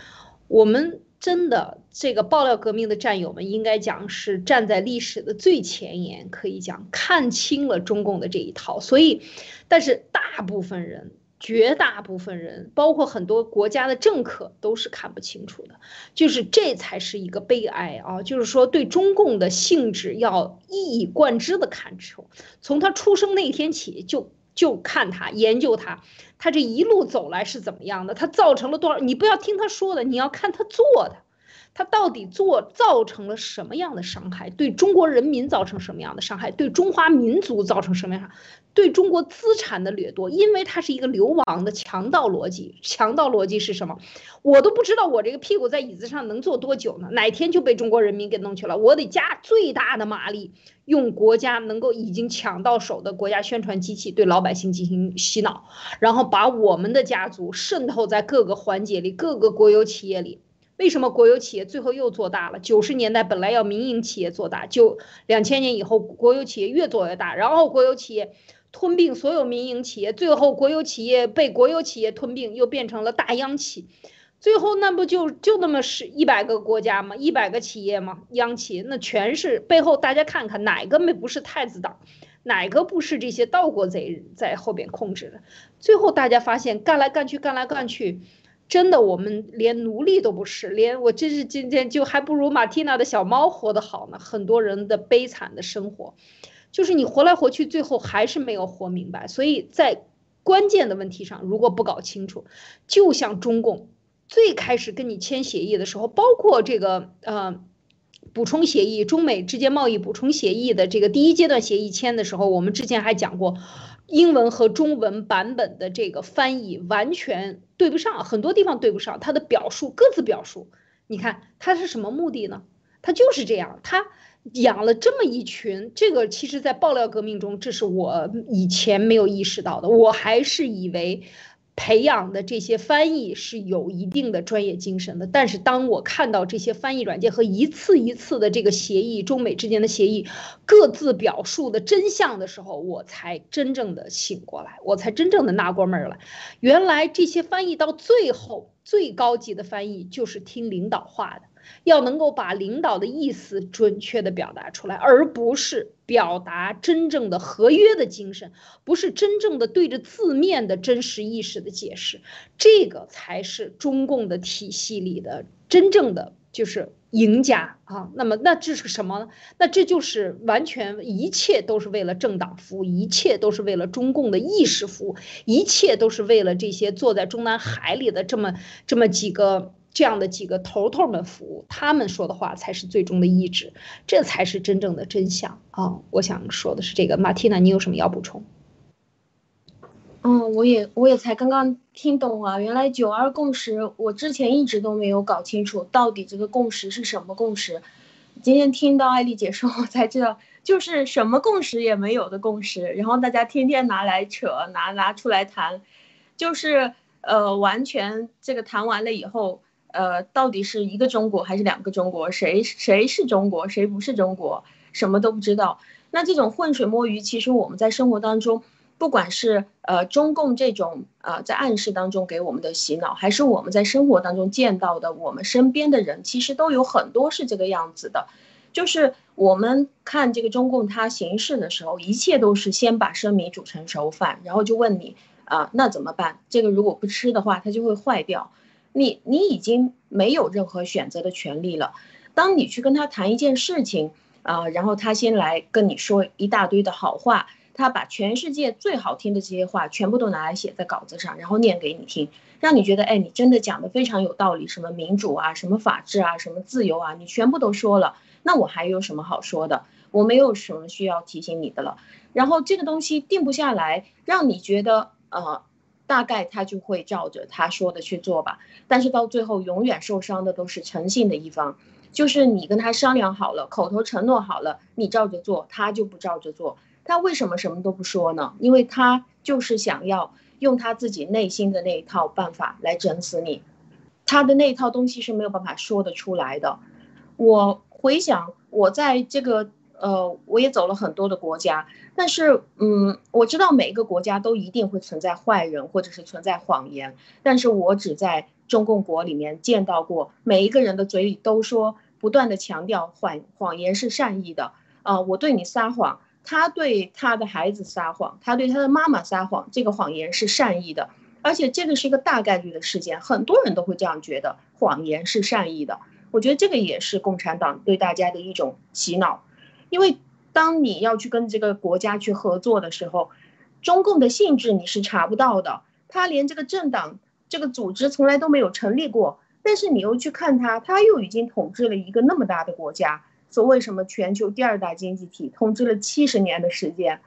S1: 我们真的这个爆料革命的战友们应该讲是站在历史的最前沿，可以讲看清了中共的这一套，所以，但是大部分人。绝大部分人，包括很多国家的政客，都是看不清楚的。就是这才是一个悲哀啊！就是说，对中共的性质要一以贯之的看出，从他出生那天起，就就看他研究他，他这一路走来是怎么样的，他造成了多少？你不要听他说的，你要看他做的。他到底做造成了什么样的伤害？对中国人民造成什么样的伤害？对中华民族造成什么样？对中国资产的掠夺？因为它是一个流亡的强盗逻辑。强盗逻辑是什么？我都不知道我这个屁股在椅子上能坐多久呢？哪天就被中国人民给弄去了？我得加最大的马力，用国家能够已经抢到手的国家宣传机器对老百姓进行洗脑，然后把我们的家族渗透在各个环节里，各个国有企业里。为什么国有企业最后又做大了？九十年代本来要民营企业做大，就两千年以后国有企业越做越大，然后国有企业吞并所有民营企业，最后国有企业被国有企业吞并，又变成了大央企，最后那不就就那么是一百个国家吗？一百个企业吗？央企那全是背后大家看看哪个没不是太子党，哪个不是这些盗国贼在后边控制的？最后大家发现干来干去干来干去。真的，我们连奴隶都不是，连我真是今天就还不如马蒂娜的小猫活得好呢。很多人的悲惨的生活，就是你活来活去，最后还是没有活明白。所以在关键的问题上，如果不搞清楚，就像中共最开始跟你签协议的时候，包括这个呃补充协议，中美之间贸易补充协议的这个第一阶段协议签的时候，我们之前还讲过。英文和中文版本的这个翻译完全对不上，很多地方对不上。他的表述各自表述，你看他是什么目的呢？他就是这样，他养了这么一群。这个其实，在爆料革命中，这是我以前没有意识到的。我还是以为培养的这些翻译是有一定的专业精神的，但是当我看到这些翻译软件和一次一次的这个协议，中美之间的协议各自表述的真相的时候，我才真正的醒过来，我才真正的纳过闷儿来。原来这些翻译到最后最高级的翻译就是听领导话的。要能够把领导的意思准确的表达出来，而不是表达真正的合约的精神，不是真正的对着字面的真实意识的解释，这个才是中共的体系里的真正的就是赢家啊。那么，那这是什么呢？那这就是完全一切都是为了政党服务，一切都是为了中共的意识服务，一切都是为了这些坐在中南海里的这么这么几个。这样的几个头头们服务，他们说的话才是最终的意志，这才是真正的真相啊！我想说的是这个，马蒂娜，你有什么要补充？
S3: 嗯，我也我也才刚刚听懂啊，原来九二共识，我之前一直都没有搞清楚到底这个共识是什么共识。今天听到艾丽姐说，我才知道，就是什么共识也没有的共识，然后大家天天拿来扯，拿拿出来谈，就是呃，完全这个谈完了以后。呃，到底是一个中国还是两个中国？谁谁是中国，谁不是中国？什么都不知道。那这种浑水摸鱼，其实我们在生活当中，不管是呃中共这种呃在暗示当中给我们的洗脑，还是我们在生活当中见到的，我们身边的人，其实都有很多是这个样子的。就是我们看这个中共它行事的时候，一切都是先把生米煮成熟饭，然后就问你啊，那怎么办？这个如果不吃的话，它就会坏掉。你你已经没有任何选择的权利了。当你去跟他谈一件事情啊，然后他先来跟你说一大堆的好话，他把全世界最好听的这些话全部都拿来写在稿子上，然后念给你听，让你觉得哎，你真的讲的非常有道理，什么民主啊，什么法治啊，什么自由啊，你全部都说了，那我还有什么好说的？我没有什么需要提醒你的了。然后这个东西定不下来，让你觉得呃。大概他就会照着他说的去做吧，但是到最后永远受伤的都是诚信的一方，就是你跟他商量好了，口头承诺好了，你照着做，他就不照着做。他为什么什么都不说呢？因为他就是想要用他自己内心的那一套办法来整死你，他的那一套东西是没有办法说得出来的。我回想我在这个。呃，我也走了很多的国家，但是，嗯，我知道每一个国家都一定会存在坏人或者是存在谎言，但是我只在中共国里面见到过每一个人的嘴里都说，不断的强调谎谎言是善意的，啊，我对你撒谎，他对他的孩子撒谎，他对他的妈妈撒谎，这个谎言是善意的，而且这个是一个大概率的事件，很多人都会这样觉得，谎言是善意的，我觉得这个也是共产党对大家的一种洗脑。因为当你要去跟这个国家去合作的时候，中共的性质你是查不到的，他连这个政党这个组织从来都没有成立过。但是你又去看他，他又已经统治了一个那么大的国家，所谓什么全球第二大经济体，统治了七十年的时间，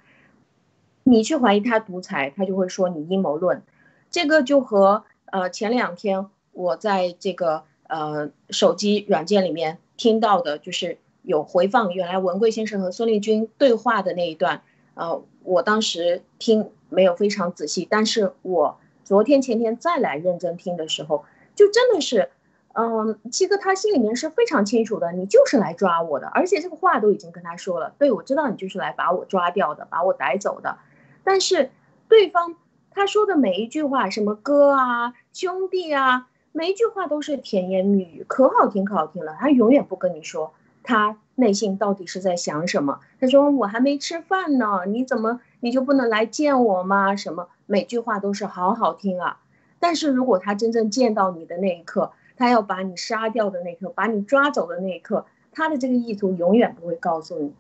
S3: 你去怀疑他独裁，他就会说你阴谋论。这个就和呃前两天我在这个呃手机软件里面听到的，就是。有回放原来文贵先生和孙立军对话的那一段，呃，我当时听没有非常仔细，但是我昨天前天再来认真听的时候，就真的是，嗯，七哥他心里面是非常清楚的，你就是来抓我的，而且这个话都已经跟他说了，对我知道你就是来把我抓掉的，把我逮走的，但是对方他说的每一句话，什么哥啊、兄弟啊，每一句话都是甜言蜜语，可好听可好听了，他永远不跟你说。他内心到底是在想什么？他说：“我还没吃饭呢，你怎么你就不能来见我吗？什么每句话都是好好听啊！但是如果他真正见到你的那一刻，他要把你杀掉的那一刻，把你抓走的那一刻，他的这个意图永远不会告诉你。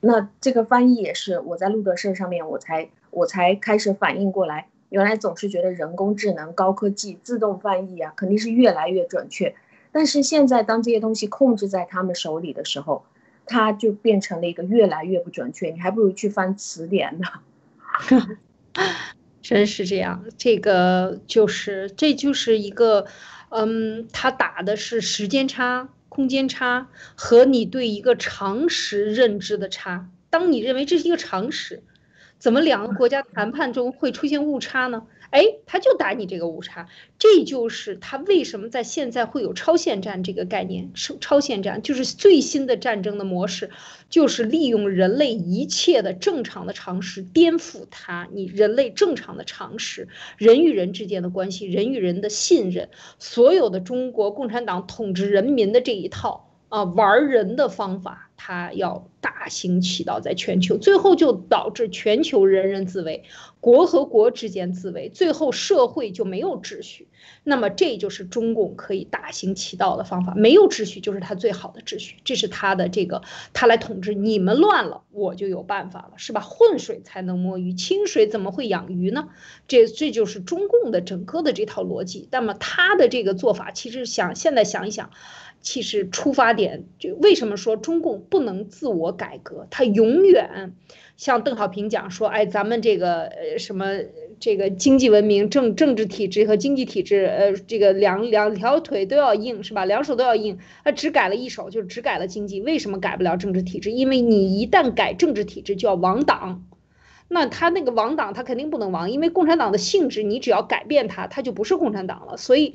S3: 那这个翻译也是我在路德社上面，我才我才开始反应过来，原来总是觉得人工智能、高科技、自动翻译啊，肯定是越来越准确。”但是现在，当这些东西控制在他们手里的时候，它就变成了一个越来越不准确。你还不如去翻词典呢。
S1: 真是这样，这个就是，这就是一个，嗯，他打的是时间差、空间差和你对一个常识认知的差。当你认为这是一个常识，怎么两个国家谈判中会出现误差呢？哎，他就打你这个误差，这就是他为什么在现在会有超限战这个概念。超超限战就是最新的战争的模式，就是利用人类一切的正常的常识，颠覆它。你人类正常的常识，人与人之间的关系，人与人的信任，所有的中国共产党统治人民的这一套啊玩人的方法，它要大行其道在全球，最后就导致全球人人自危。国和国之间自卫，最后社会就没有秩序。那么这就是中共可以大行其道的方法。没有秩序就是他最好的秩序，这是他的这个他来统治。你们乱了，我就有办法了，是吧？浑水才能摸鱼，清水怎么会养鱼呢？这这就是中共的整个的这套逻辑。那么他的这个做法，其实想现在想一想，其实出发点就为什么说中共不能自我改革？他永远。像邓小平讲说，哎，咱们这个呃什么这个经济文明、政政治体制和经济体制，呃，这个两两条腿都要硬，是吧？两手都要硬。他只改了一手，就只改了经济，为什么改不了政治体制？因为你一旦改政治体制，就要亡党。那他那个亡党，他肯定不能亡，因为共产党的性质，你只要改变它，它就不是共产党了。所以。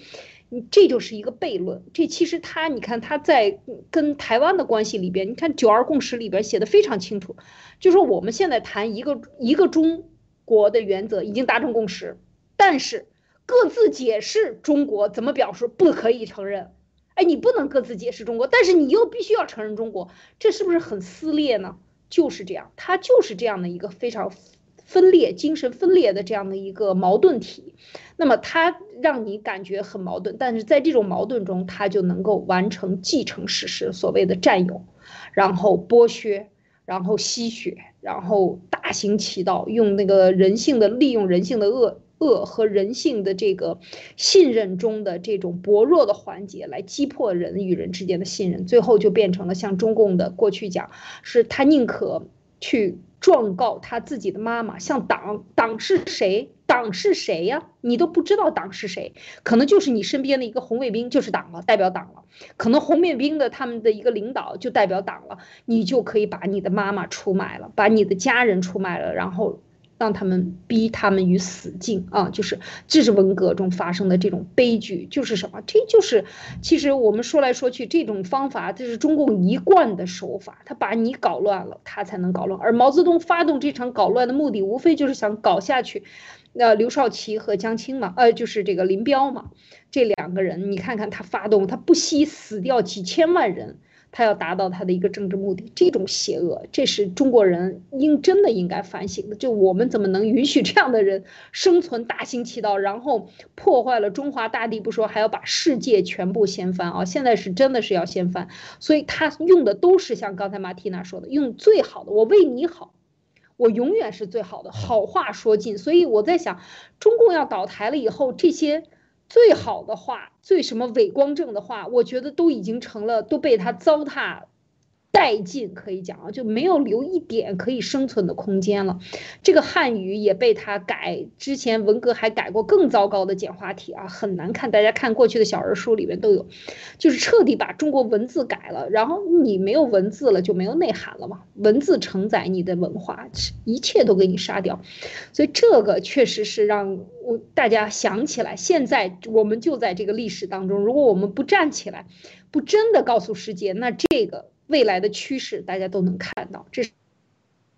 S1: 你这就是一个悖论。这其实他，你看他在跟台湾的关系里边，你看九二共识里边写的非常清楚，就说我们现在谈一个一个中国的原则已经达成共识，但是各自解释中国怎么表述不可以承认。哎，你不能各自解释中国，但是你又必须要承认中国，这是不是很撕裂呢？就是这样，它就是这样的一个非常。分裂、精神分裂的这样的一个矛盾体，那么它让你感觉很矛盾，但是在这种矛盾中，它就能够完成继承事实，所谓的占有，然后剥削，然后吸血，然后大行其道，用那个人性的利用人性的恶恶和人性的这个信任中的这种薄弱的环节来击破人与人之间的信任，最后就变成了像中共的过去讲，是他宁可去。状告他自己的妈妈，向党党是谁？党是谁呀？你都不知道党是谁，可能就是你身边的一个红卫兵，就是党了，代表党了。可能红卫兵的他们的一个领导就代表党了，你就可以把你的妈妈出卖了，把你的家人出卖了，然后。让他们逼他们于死境啊！就是这是文革中发生的这种悲剧，就是什么？这就是其实我们说来说去，这种方法这是中共一贯的手法，他把你搞乱了，他才能搞乱。而毛泽东发动这场搞乱的目的，无非就是想搞下去。那刘少奇和江青嘛，呃，就是这个林彪嘛，这两个人，你看看他发动，他不惜死掉几千万人。他要达到他的一个政治目的，这种邪恶，这是中国人应真的应该反省的。就我们怎么能允许这样的人生存、大行其道，然后破坏了中华大地不说，还要把世界全部掀翻啊！现在是真的是要掀翻，所以他用的都是像刚才马蒂娜说的，用最好的，我为你好，我永远是最好的，好话说尽。所以我在想，中共要倒台了以后，这些。最好的话，最什么伪光正的话，我觉得都已经成了，都被他糟蹋。殆尽可以讲啊，就没有留一点可以生存的空间了。这个汉语也被他改，之前文革还改过更糟糕的简化体啊，很难看。大家看过去的小人书里面都有，就是彻底把中国文字改了。然后你没有文字了，就没有内涵了嘛。文字承载你的文化，一切都给你杀掉。所以这个确实是让我大家想起来，现在我们就在这个历史当中，如果我们不站起来，不真的告诉世界，那这个。未来的趋势大家都能看到，这是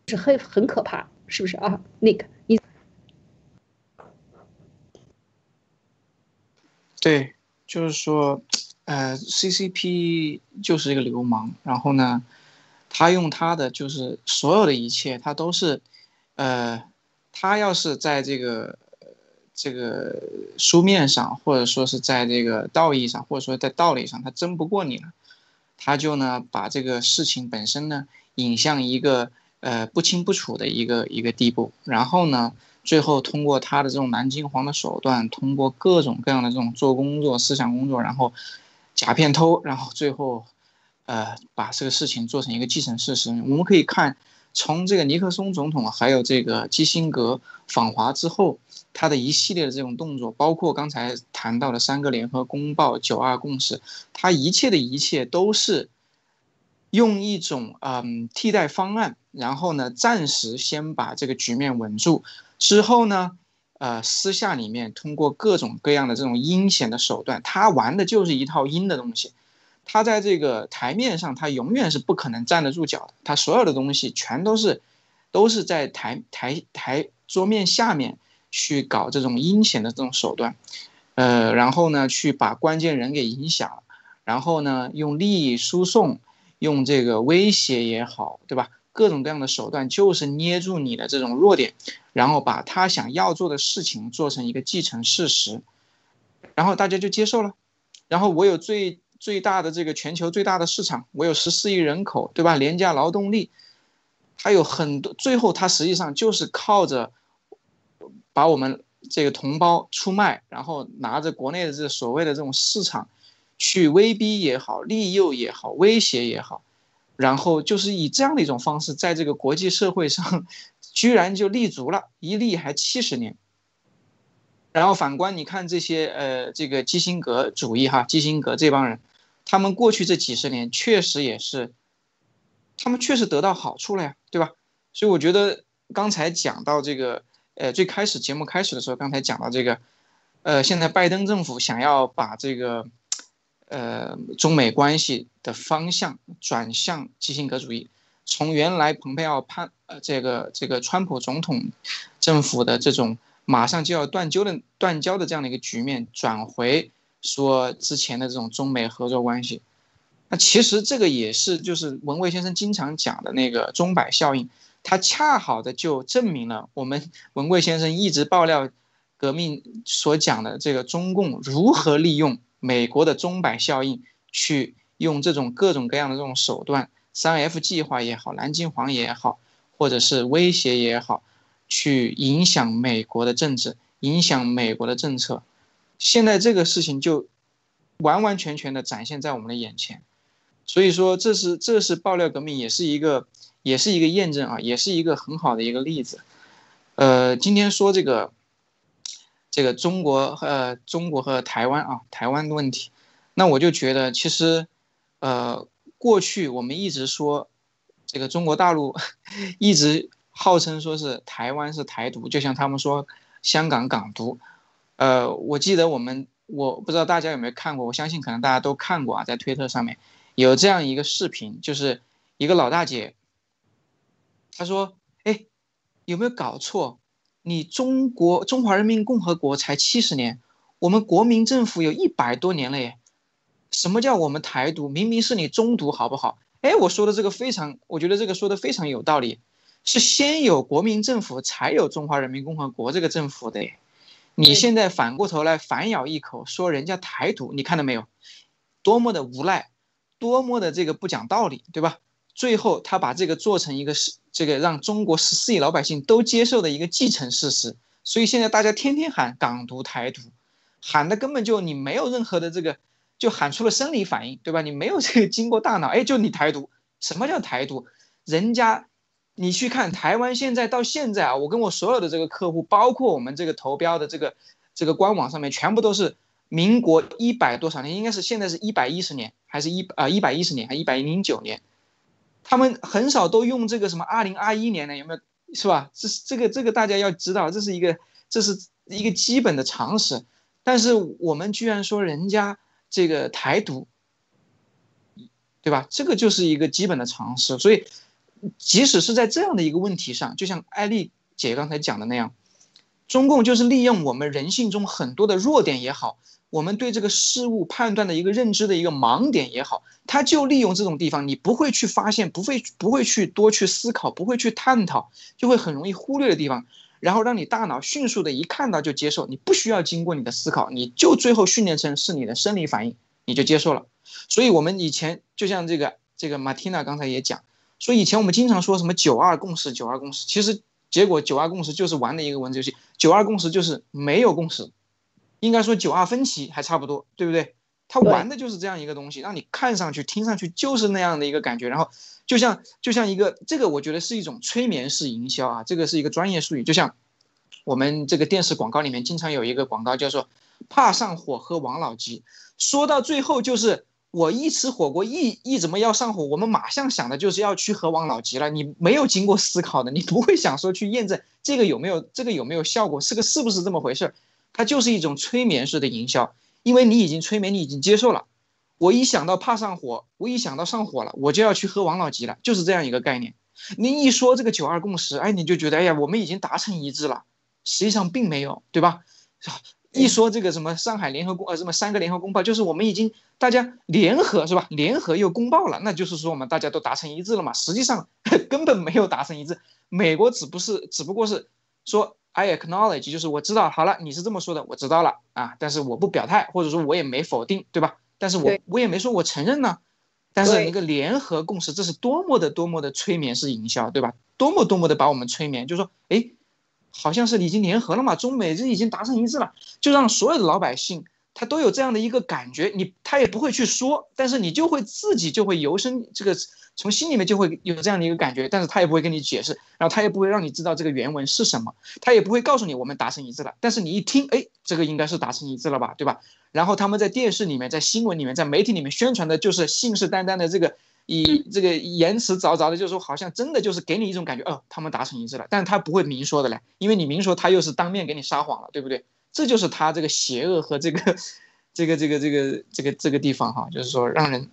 S1: 是很很可怕，是不是啊？Nick，你
S2: 对，就是说，呃，CCP 就是一个流氓，然后呢，他用他的就是所有的一切，他都是，呃，他要是在这个这个书面上，或者说是在这个道义上，或者说在道理上，他争不过你了。他就呢把这个事情本身呢引向一个呃不清不楚的一个一个地步，然后呢最后通过他的这种南京黄的手段，通过各种各样的这种做工作、思想工作，然后假片偷，然后最后呃把这个事情做成一个既成事实。我们可以看。从这个尼克松总统还有这个基辛格访华之后，他的一系列的这种动作，包括刚才谈到的三个联合公报、九二共识，他一切的一切都是用一种嗯替代方案，然后呢暂时先把这个局面稳住，之后呢，呃私下里面通过各种各样的这种阴险的手段，他玩的就是一套阴的东西。他在这个台面上，他永远是不可能站得住脚的。他所有的东西全都是，都是在台台台桌面下面去搞这种阴险的这种手段，呃，然后呢，去把关键人给影响，然后呢，用利益输送，用这个威胁也好，对吧？各种各样的手段，就是捏住你的这种弱点，然后把他想要做的事情做成一个既成事实，然后大家就接受了，然后我有最。最大的这个全球最大的市场，我有十四亿人口，对吧？廉价劳动力，它有很多。最后，它实际上就是靠着把我们这个同胞出卖，然后拿着国内的这所谓的这种市场，去威逼也好，利诱也好，威胁也好，然后就是以这样的一种方式，在这个国际社会上，居然就立足了，一立还七十年。然后反观你看这些呃，这个基辛格主义哈，基辛格这帮人。他们过去这几十年确实也是，他们确实得到好处了呀，对吧？所以我觉得刚才讲到这个，呃，最开始节目开始的时候，刚才讲到这个，呃，现在拜登政府想要把这个，呃，中美关系的方向转向基辛格主义，从原来蓬佩奥判呃这个这个川普总统政府的这种马上就要断交的断交的这样的一个局面转回。说之前的这种中美合作关系，那其实这个也是就是文蔚先生经常讲的那个钟摆效应，它恰好的就证明了我们 文贵先生一直爆料革命所讲的这个中共如何利用美国的钟摆效应，去用这种各种各样的这种手段，三 F 计划也好，蓝金黄也好，或者是威胁也好，去影响美国的政治，影响美国的政策。现在这个事情就完完全全的展现在我们的眼前，所以说这是这是爆料革命，也是一个也是一个验证啊，也是一个很好的一个例子。呃，今天说这个这个中国呃中国和台湾啊台湾的问题，那我就觉得其实呃过去我们一直说这个中国大陆 一直号称说是台湾是台独，就像他们说香港港独。呃，我记得我们，我不知道大家有没有看过，我相信可能大家都看过啊，在推特上面有这样一个视频，就是一个老大姐，她说：“哎，有没有搞错？你中国中华人民共和国才七十年，我们国民政府有一百多年了耶，什么叫我们台独？明明是你中独，好不好？哎，我说的这个非常，我觉得这个说的非常有道理，是先有国民政府，才有中华人民共和国这个政府的耶。”你现在反过头来反咬一口，说人家台独，你看到没有？多么的无赖，多么的这个不讲道理，对吧？最后他把这个做成一个是这个让中国十四亿老百姓都接受的一个既成事实。所以现在大家天天喊港独、台独，喊的根本就你没有任何的这个，就喊出了生理反应，对吧？你没有这个经过大脑，哎，就你台独，什么叫台独？人家。你去看台湾现在到现在啊，我跟我所有的这个客户，包括我们这个投标的这个这个官网上面，全部都是民国一百多少年，应该是现在是一百一十年，还是一呃一百一十年，还一百零九年，他们很少都用这个什么二零二一年的，有没有？是吧？这是这个这个大家要知道，这是一个这是一个基本的常识，但是我们居然说人家这个台独，对吧？这个就是一个基本的常识，所以。即使是在这样的一个问题上，就像艾丽姐刚才讲的那样，中共就是利用我们人性中很多的弱点也好，我们对这个事物判断的一个认知的一个盲点也好，他就利用这种地方，你不会去发现，不会不会去多去思考，不会去探讨，就会很容易忽略的地方，然后让你大脑迅速的一看到就接受，你不需要经过你的思考，你就最后训练成是你的生理反应，你就接受了。所以我们以前就像这个这个马蒂娜刚才也讲。所以以前我们经常说什么九二共识，九二共识，其实结果九二共识就是玩的一个文字游戏，九二共识就是没有共识，应该说九二分歧还差不多，对不对？他玩的就是这样一个东西，让你看上去、听上去就是那样的一个感觉，然后就像就像一个这个，我觉得是一种催眠式营销啊，这个是一个专业术语，就像我们这个电视广告里面经常有一个广告叫做“怕上火喝王老吉”，说到最后就是我一吃火锅一一怎么要上火，我们马上想的就是要去喝王老吉了。你没有经过思考的，你不会想说去验证这个有没有这个有没有效果，是个是不是这么回事？它就是一种催眠式的营销，因为你已经催眠，你已经接受了。我一想到怕上火，我一想到上火了，我就要去喝王老吉了，就是这样一个概念。你一说这个九二共识，哎，你就觉得哎呀，我们已经达成一致了，实际上并没有，对吧？一说这个什么上海联合公呃什么三个联合公报，就是我们已经大家联合是吧？联合又公报了，那就是说我们大家都达成一致了嘛？实际上 根本没有达成一致。美国只不是只不过是说 I acknowledge，就是我知道好了，你是这么说的，我知道了啊，但是我不表态，或者说我也没否定，对吧？但是我我也没说我承认呢。但是一个联合共识，这是多么的多么的催眠式营销，对吧？多么多么的把我们催眠，就是说，哎。好像是已经联合了嘛，中美这已经达成一致了，就让所有的老百姓他都有这样的一个感觉，你他也不会去说，但是你就会自己就会由生这个从心里面就会有这样的一个感觉，但是他也不会跟你解释，然后他也不会让你知道这个原文是什么，他也不会告诉你我们达成一致了，但是你一听，哎，这个应该是达成一致了吧，对吧？然后他们在电视里面、在新闻里面、在媒体里面宣传的就是信誓旦旦的这个。以这个言辞凿凿的，就是说，好像真的就是给你一种感觉，哦，他们达成一致了，但是他不会明说的嘞，因为你明说，他又是当面给你撒谎了，对不对？这就是他这个邪恶和这个，这个这个这个这个这个地方哈，就是说让人。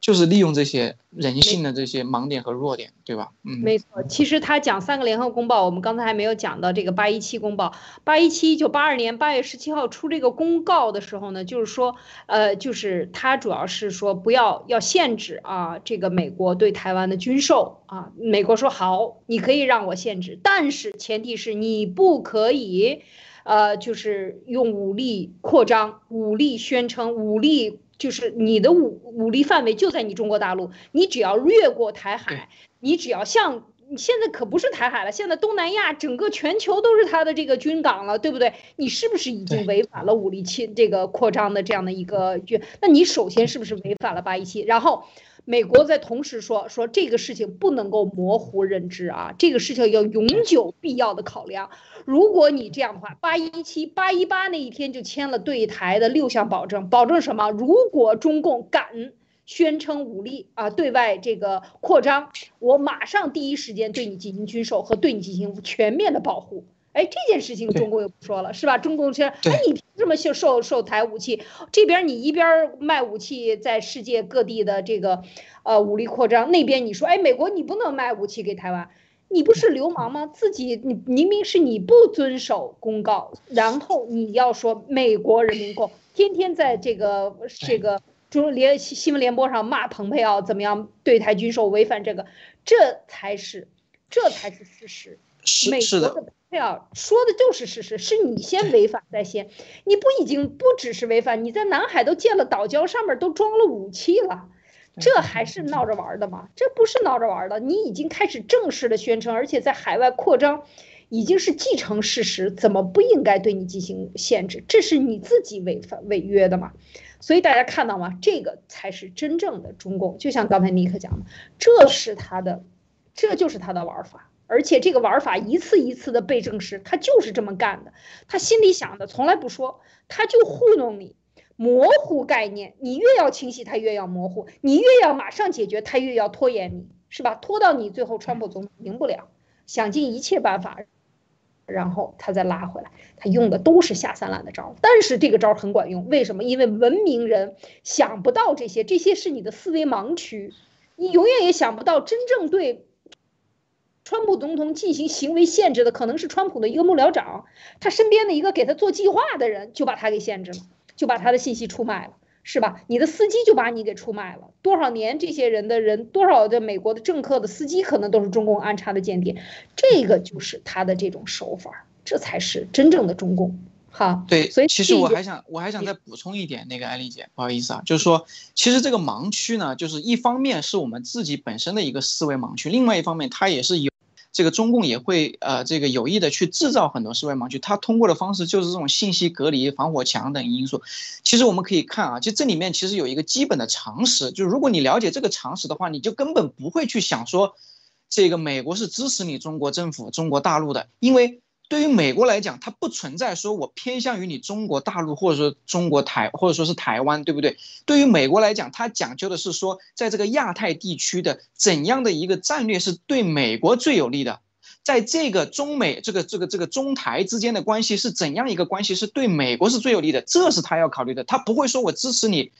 S2: 就是利用这些人性的这些盲点和弱点，对吧？嗯，
S1: 没错。其实他讲三个联合公报，我们刚才还没有讲到这个八一七公报。八一七，一九八二年八月十七号出这个公告的时候呢，就是说，呃，就是他主要是说不要要限制啊，这个美国对台湾的军售啊。美国说好，你可以让我限制，但是前提是你不可以，呃，就是用武力扩张、武力宣称、武力。就是你的武武力范围就在你中国大陆，你只要越过台海，你只要像你现在可不是台海了，现在东南亚整个全球都是他的这个军港了，对不对？你是不是已经违反了武力侵这个扩张的这样的一个？那你首先是不是违反了八一七？然后。美国在同时说说这个事情不能够模糊认知啊，这个事情要永久必要的考量。如果你这样的话，八一七八一八那一天就签了对台的六项保证，保证什么？如果中共敢宣称武力啊对外这个扩张，我马上第一时间对你进行军售和对你进行全面的保护。哎，这件事情中共又不说了，是吧？中共说，哎，你凭什么售售售台武器？这边你一边卖武器，在世界各地的这个，呃，武力扩张，那边你说，哎，美国你不能卖武器给台湾，你不是流氓吗？自己你明明是你不遵守公告，然后你要说美国人民共天天在这个这个中联新闻联播上骂蓬佩奥怎么样对台军售违反这个，这才是这才是事实。美国的佩奥说的就是事实，是你先违法在先，你不已经不只是违法，你在南海都建了岛礁，上面都装了武器了，这还是闹着玩的吗？这不是闹着玩的，你已经开始正式的宣称，而且在海外扩张，已经是既成事实，怎么不应该对你进行限制？这是你自己违反违约的嘛？所以大家看到吗？这个才是真正的中共，就像刚才尼克讲的，这是他的，这就是他的玩法。而且这个玩法一次一次的被证实，他就是这么干的。他心里想的从来不说，他就糊弄你，模糊概念。你越要清晰，他越要模糊；你越要马上解决，他越要拖延你，是吧？拖到你最后，川普总统赢不了，想尽一切办法，然后他再拉回来。他用的都是下三滥的招，但是这个招很管用。为什么？因为文明人想不到这些，这些是你的思维盲区，你永远也想不到真正对。川普总统进行行为限制的可能是川普的一个幕僚长，他身边的一个给他做计划的人就把他给限制了，就把他的信息出卖了，是吧？你的司机就把你给出卖了，多少年这些人的人，多少的美国的政客的司机可能都是中共安插的间谍，这个就是他的这种手法，这才是真正的中共。哈，
S2: 对，
S1: 所以
S2: 其实我还想，我还想再补充一点，那个艾丽姐，不好意思啊，就是说，其实这个盲区呢，就是一方面是我们自己本身的一个思维盲区，另外一方面它也是有。这个中共也会呃，这个有意的去制造很多思维盲区，它通过的方式就是这种信息隔离、防火墙等因素。其实我们可以看啊，就这里面其实有一个基本的常识，就是如果你了解这个常识的话，你就根本不会去想说，这个美国是支持你中国政府、中国大陆的，因为对于美国来讲，它不存在说我偏向于你中国大陆，或者说中国台，或者说是台湾，对不对？对于美国来讲，它讲究的是说，在这个亚太地区的怎样的一个战略是对美国最有利的，在这个中美这个这个这个中台之间的关系是怎样一个关系是对美国是最有利的，这是他要考虑的。他不会说我支持你。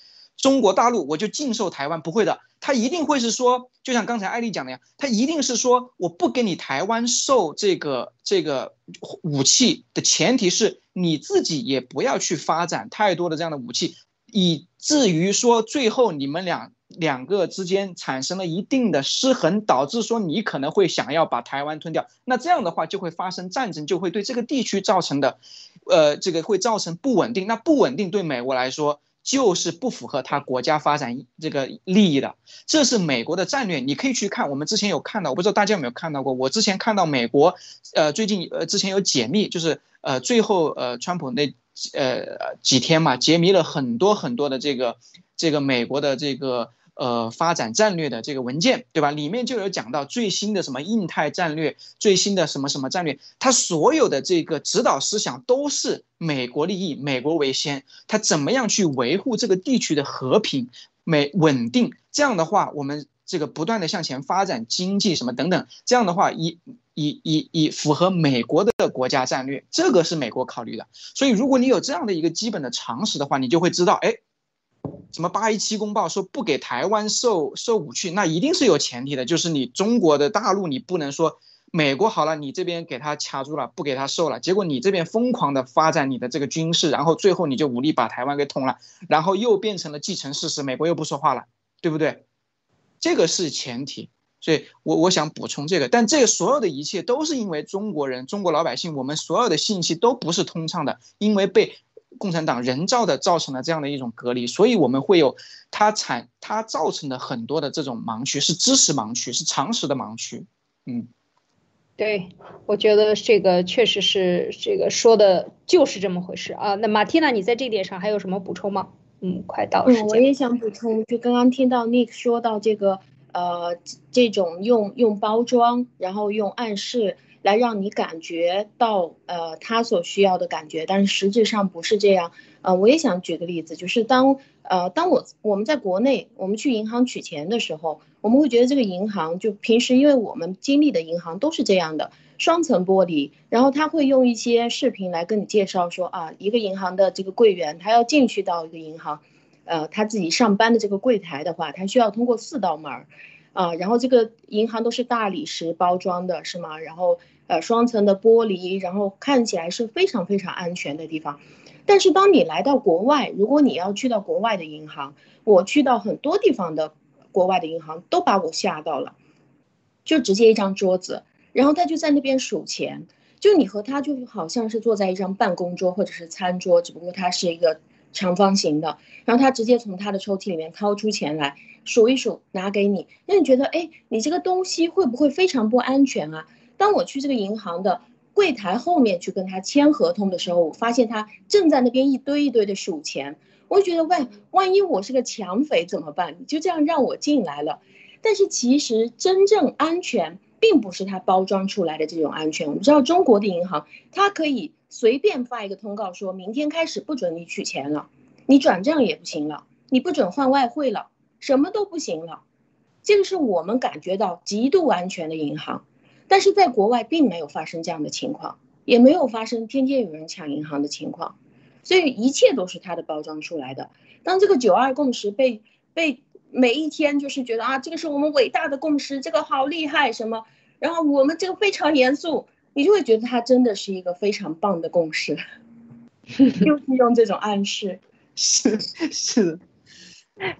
S2: 中国大陆我就禁售台湾，不会的，他一定会是说，就像刚才艾丽讲的呀，他一定是说，我不给你台湾售这个这个武器的前提是你自己也不要去发展太多的这样的武器，以至于说最后你们两两个之间产生了一定的失衡，导致说你可能会想要把台湾吞掉，那这样的话就会发生战争，就会对这个地区造成的，呃，这个会造成不稳定，那不稳定对美国来说。就是不符合他国家发展这个利益的，这是美国的战略。你可以去看，我们之前有看到，我不知道大家有没有看到过。我之前看到美国，呃，最近呃之前有解密，就是呃最后呃川普那呃几天嘛，解密了很多很多的这个这个美国的这个。呃，发展战略的这个文件，对吧？里面就有讲到最新的什么印太战略，最新的什么什么战略，它所有的这个指导思想都是美国利益，美国为先，它怎么样去维护这个地区的和平、美稳定？这样的话，我们这个不断的向前发展经济什么等等，这样的话，以以以以符合美国的国家战略，这个是美国考虑的。所以，如果你有这样的一个基本的常识的话，你就会知道，哎。什么八一七公报说不给台湾售售武器，那一定是有前提的，就是你中国的大陆你不能说美国好了，你这边给他卡住了，不给他售了，结果你这边疯狂的发展你的这个军事，然后最后你就武力把台湾给捅了，然后又变成了既成事实，美国又不说话了，对不对？这个是前提，所以我我想补充这个，但这个所有的一切都是因为中国人、中国老百姓，我们所有的信息都不是通畅的，因为被。共产党人造的造成了这样的一种隔离，所以我们会有它产它造成的很多的这种盲区，是知识盲区，是常识的盲区。嗯，
S1: 对，我觉得这个确实是这个说的就是这么回事啊。那马蒂娜，你在这点上还有什么补充吗？嗯，快到时间。
S3: 我也想补充，就刚刚听到 Nick 说到这个呃，这种用用包装，然后用暗示。来让你感觉到，呃，他所需要的感觉，但是实质上不是这样。呃，我也想举个例子，就是当，呃，当我我们在国内，我们去银行取钱的时候，我们会觉得这个银行就平时，因为我们经历的银行都是这样的，双层玻璃，然后他会用一些视频来跟你介绍说，啊，一个银行的这个柜员，他要进去到一个银行，呃，他自己上班的这个柜台的话，他需要通过四道门儿。啊，然后这个银行都是大理石包装的，是吗？然后呃，双层的玻璃，然后看起来是非常非常安全的地方。但是当你来到国外，如果你要去到国外的银行，我去到很多地方的国外的银行都把我吓到了，就直接一张桌子，然后他就在那边数钱，就你和他就好像是坐在一张办公桌或者是餐桌，只不过它是一个长方形的，然后他直接从他的抽屉里面掏出钱来。数一数，拿给你。那你觉得，哎，你这个东西会不会非常不安全啊？当我去这个银行的柜台后面去跟他签合同的时候，我发现他正在那边一堆一堆的数钱。我就觉得，万，万一我是个抢匪怎么办？你就这样让我进来了。但是其实真正安全，并不是他包装出来的这种安全。我们知道中国的银行，它可以随便发一个通告，说明天开始不准你取钱了，你转账也不行了，你不准换外汇了。什么都不行了，这个是我们感觉到极度安全的银行，但是在国外并没有发生这样的情况，也没有发生天天有人抢银行的情况，所以一切都是它的包装出来的。当这个九二共识被被每一天就是觉得啊，这个是我们伟大的共识，这个好厉害什么，然后我们这个非常严肃，你就会觉得它真的是一个非常棒的共识，就是用这种暗示，
S2: 是是。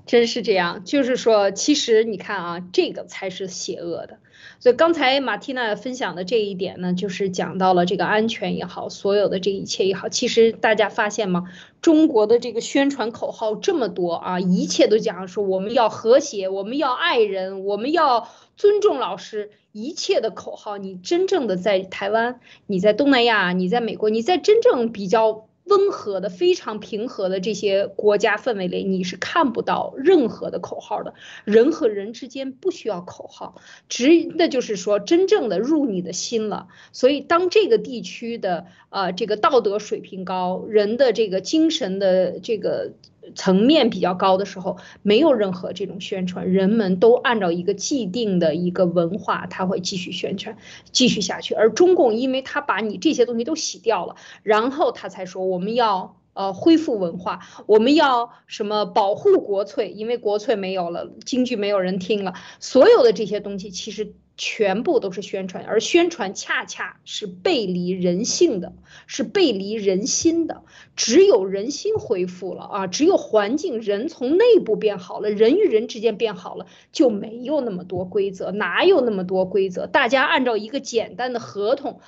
S1: 真是这样，就是说，其实你看啊，这个才是邪恶的。所以刚才马蒂娜分享的这一点呢，就是讲到了这个安全也好，所有的这一切也好。其实大家发现吗？中国的这个宣传口号这么多啊，一切都讲说我们要和谐，我们要爱人，我们要尊重老师，一切的口号，你真正的在台湾，你在东南亚，你在美国，你在真正比较。温和的、非常平和的这些国家氛围里，你是看不到任何的口号的。人和人之间不需要口号，只那就是说真正的入你的心了。所以，当这个地区的呃这个道德水平高，人的这个精神的这个层面比较高的时候，没有任何这种宣传，人们都按照一个既定的一个文化，他会继续宣传，继续下去。而中共，因为他把你这些东西都洗掉了，然后他才说我们要呃恢复文化，我们要什么保护国粹，因为国粹没有了，京剧没有人听了，所有的这些东西其实全部都是宣传，而宣传恰恰是背离人性的，是背离人心的。只有人心恢复了啊，只有环境人从内部变好了，人与人之间变好了，就没有那么多规则，哪有那么多规则？大家按照一个简单的合同。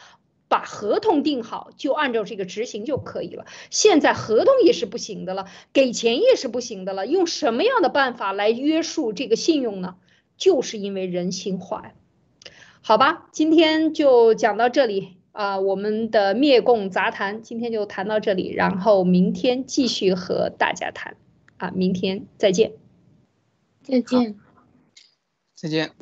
S1: 把合同定好，就按照这个执行就可以了。现在合同也是不行的了，给钱也是不行的了。用什么样的办法来约束这个信用呢？就是因为人心坏。好吧，今天就讲到这里啊，我们的灭共杂谈今天就谈到这里，然后明天继续和大家谈。啊，明天再见，
S3: 再见，
S2: 再见。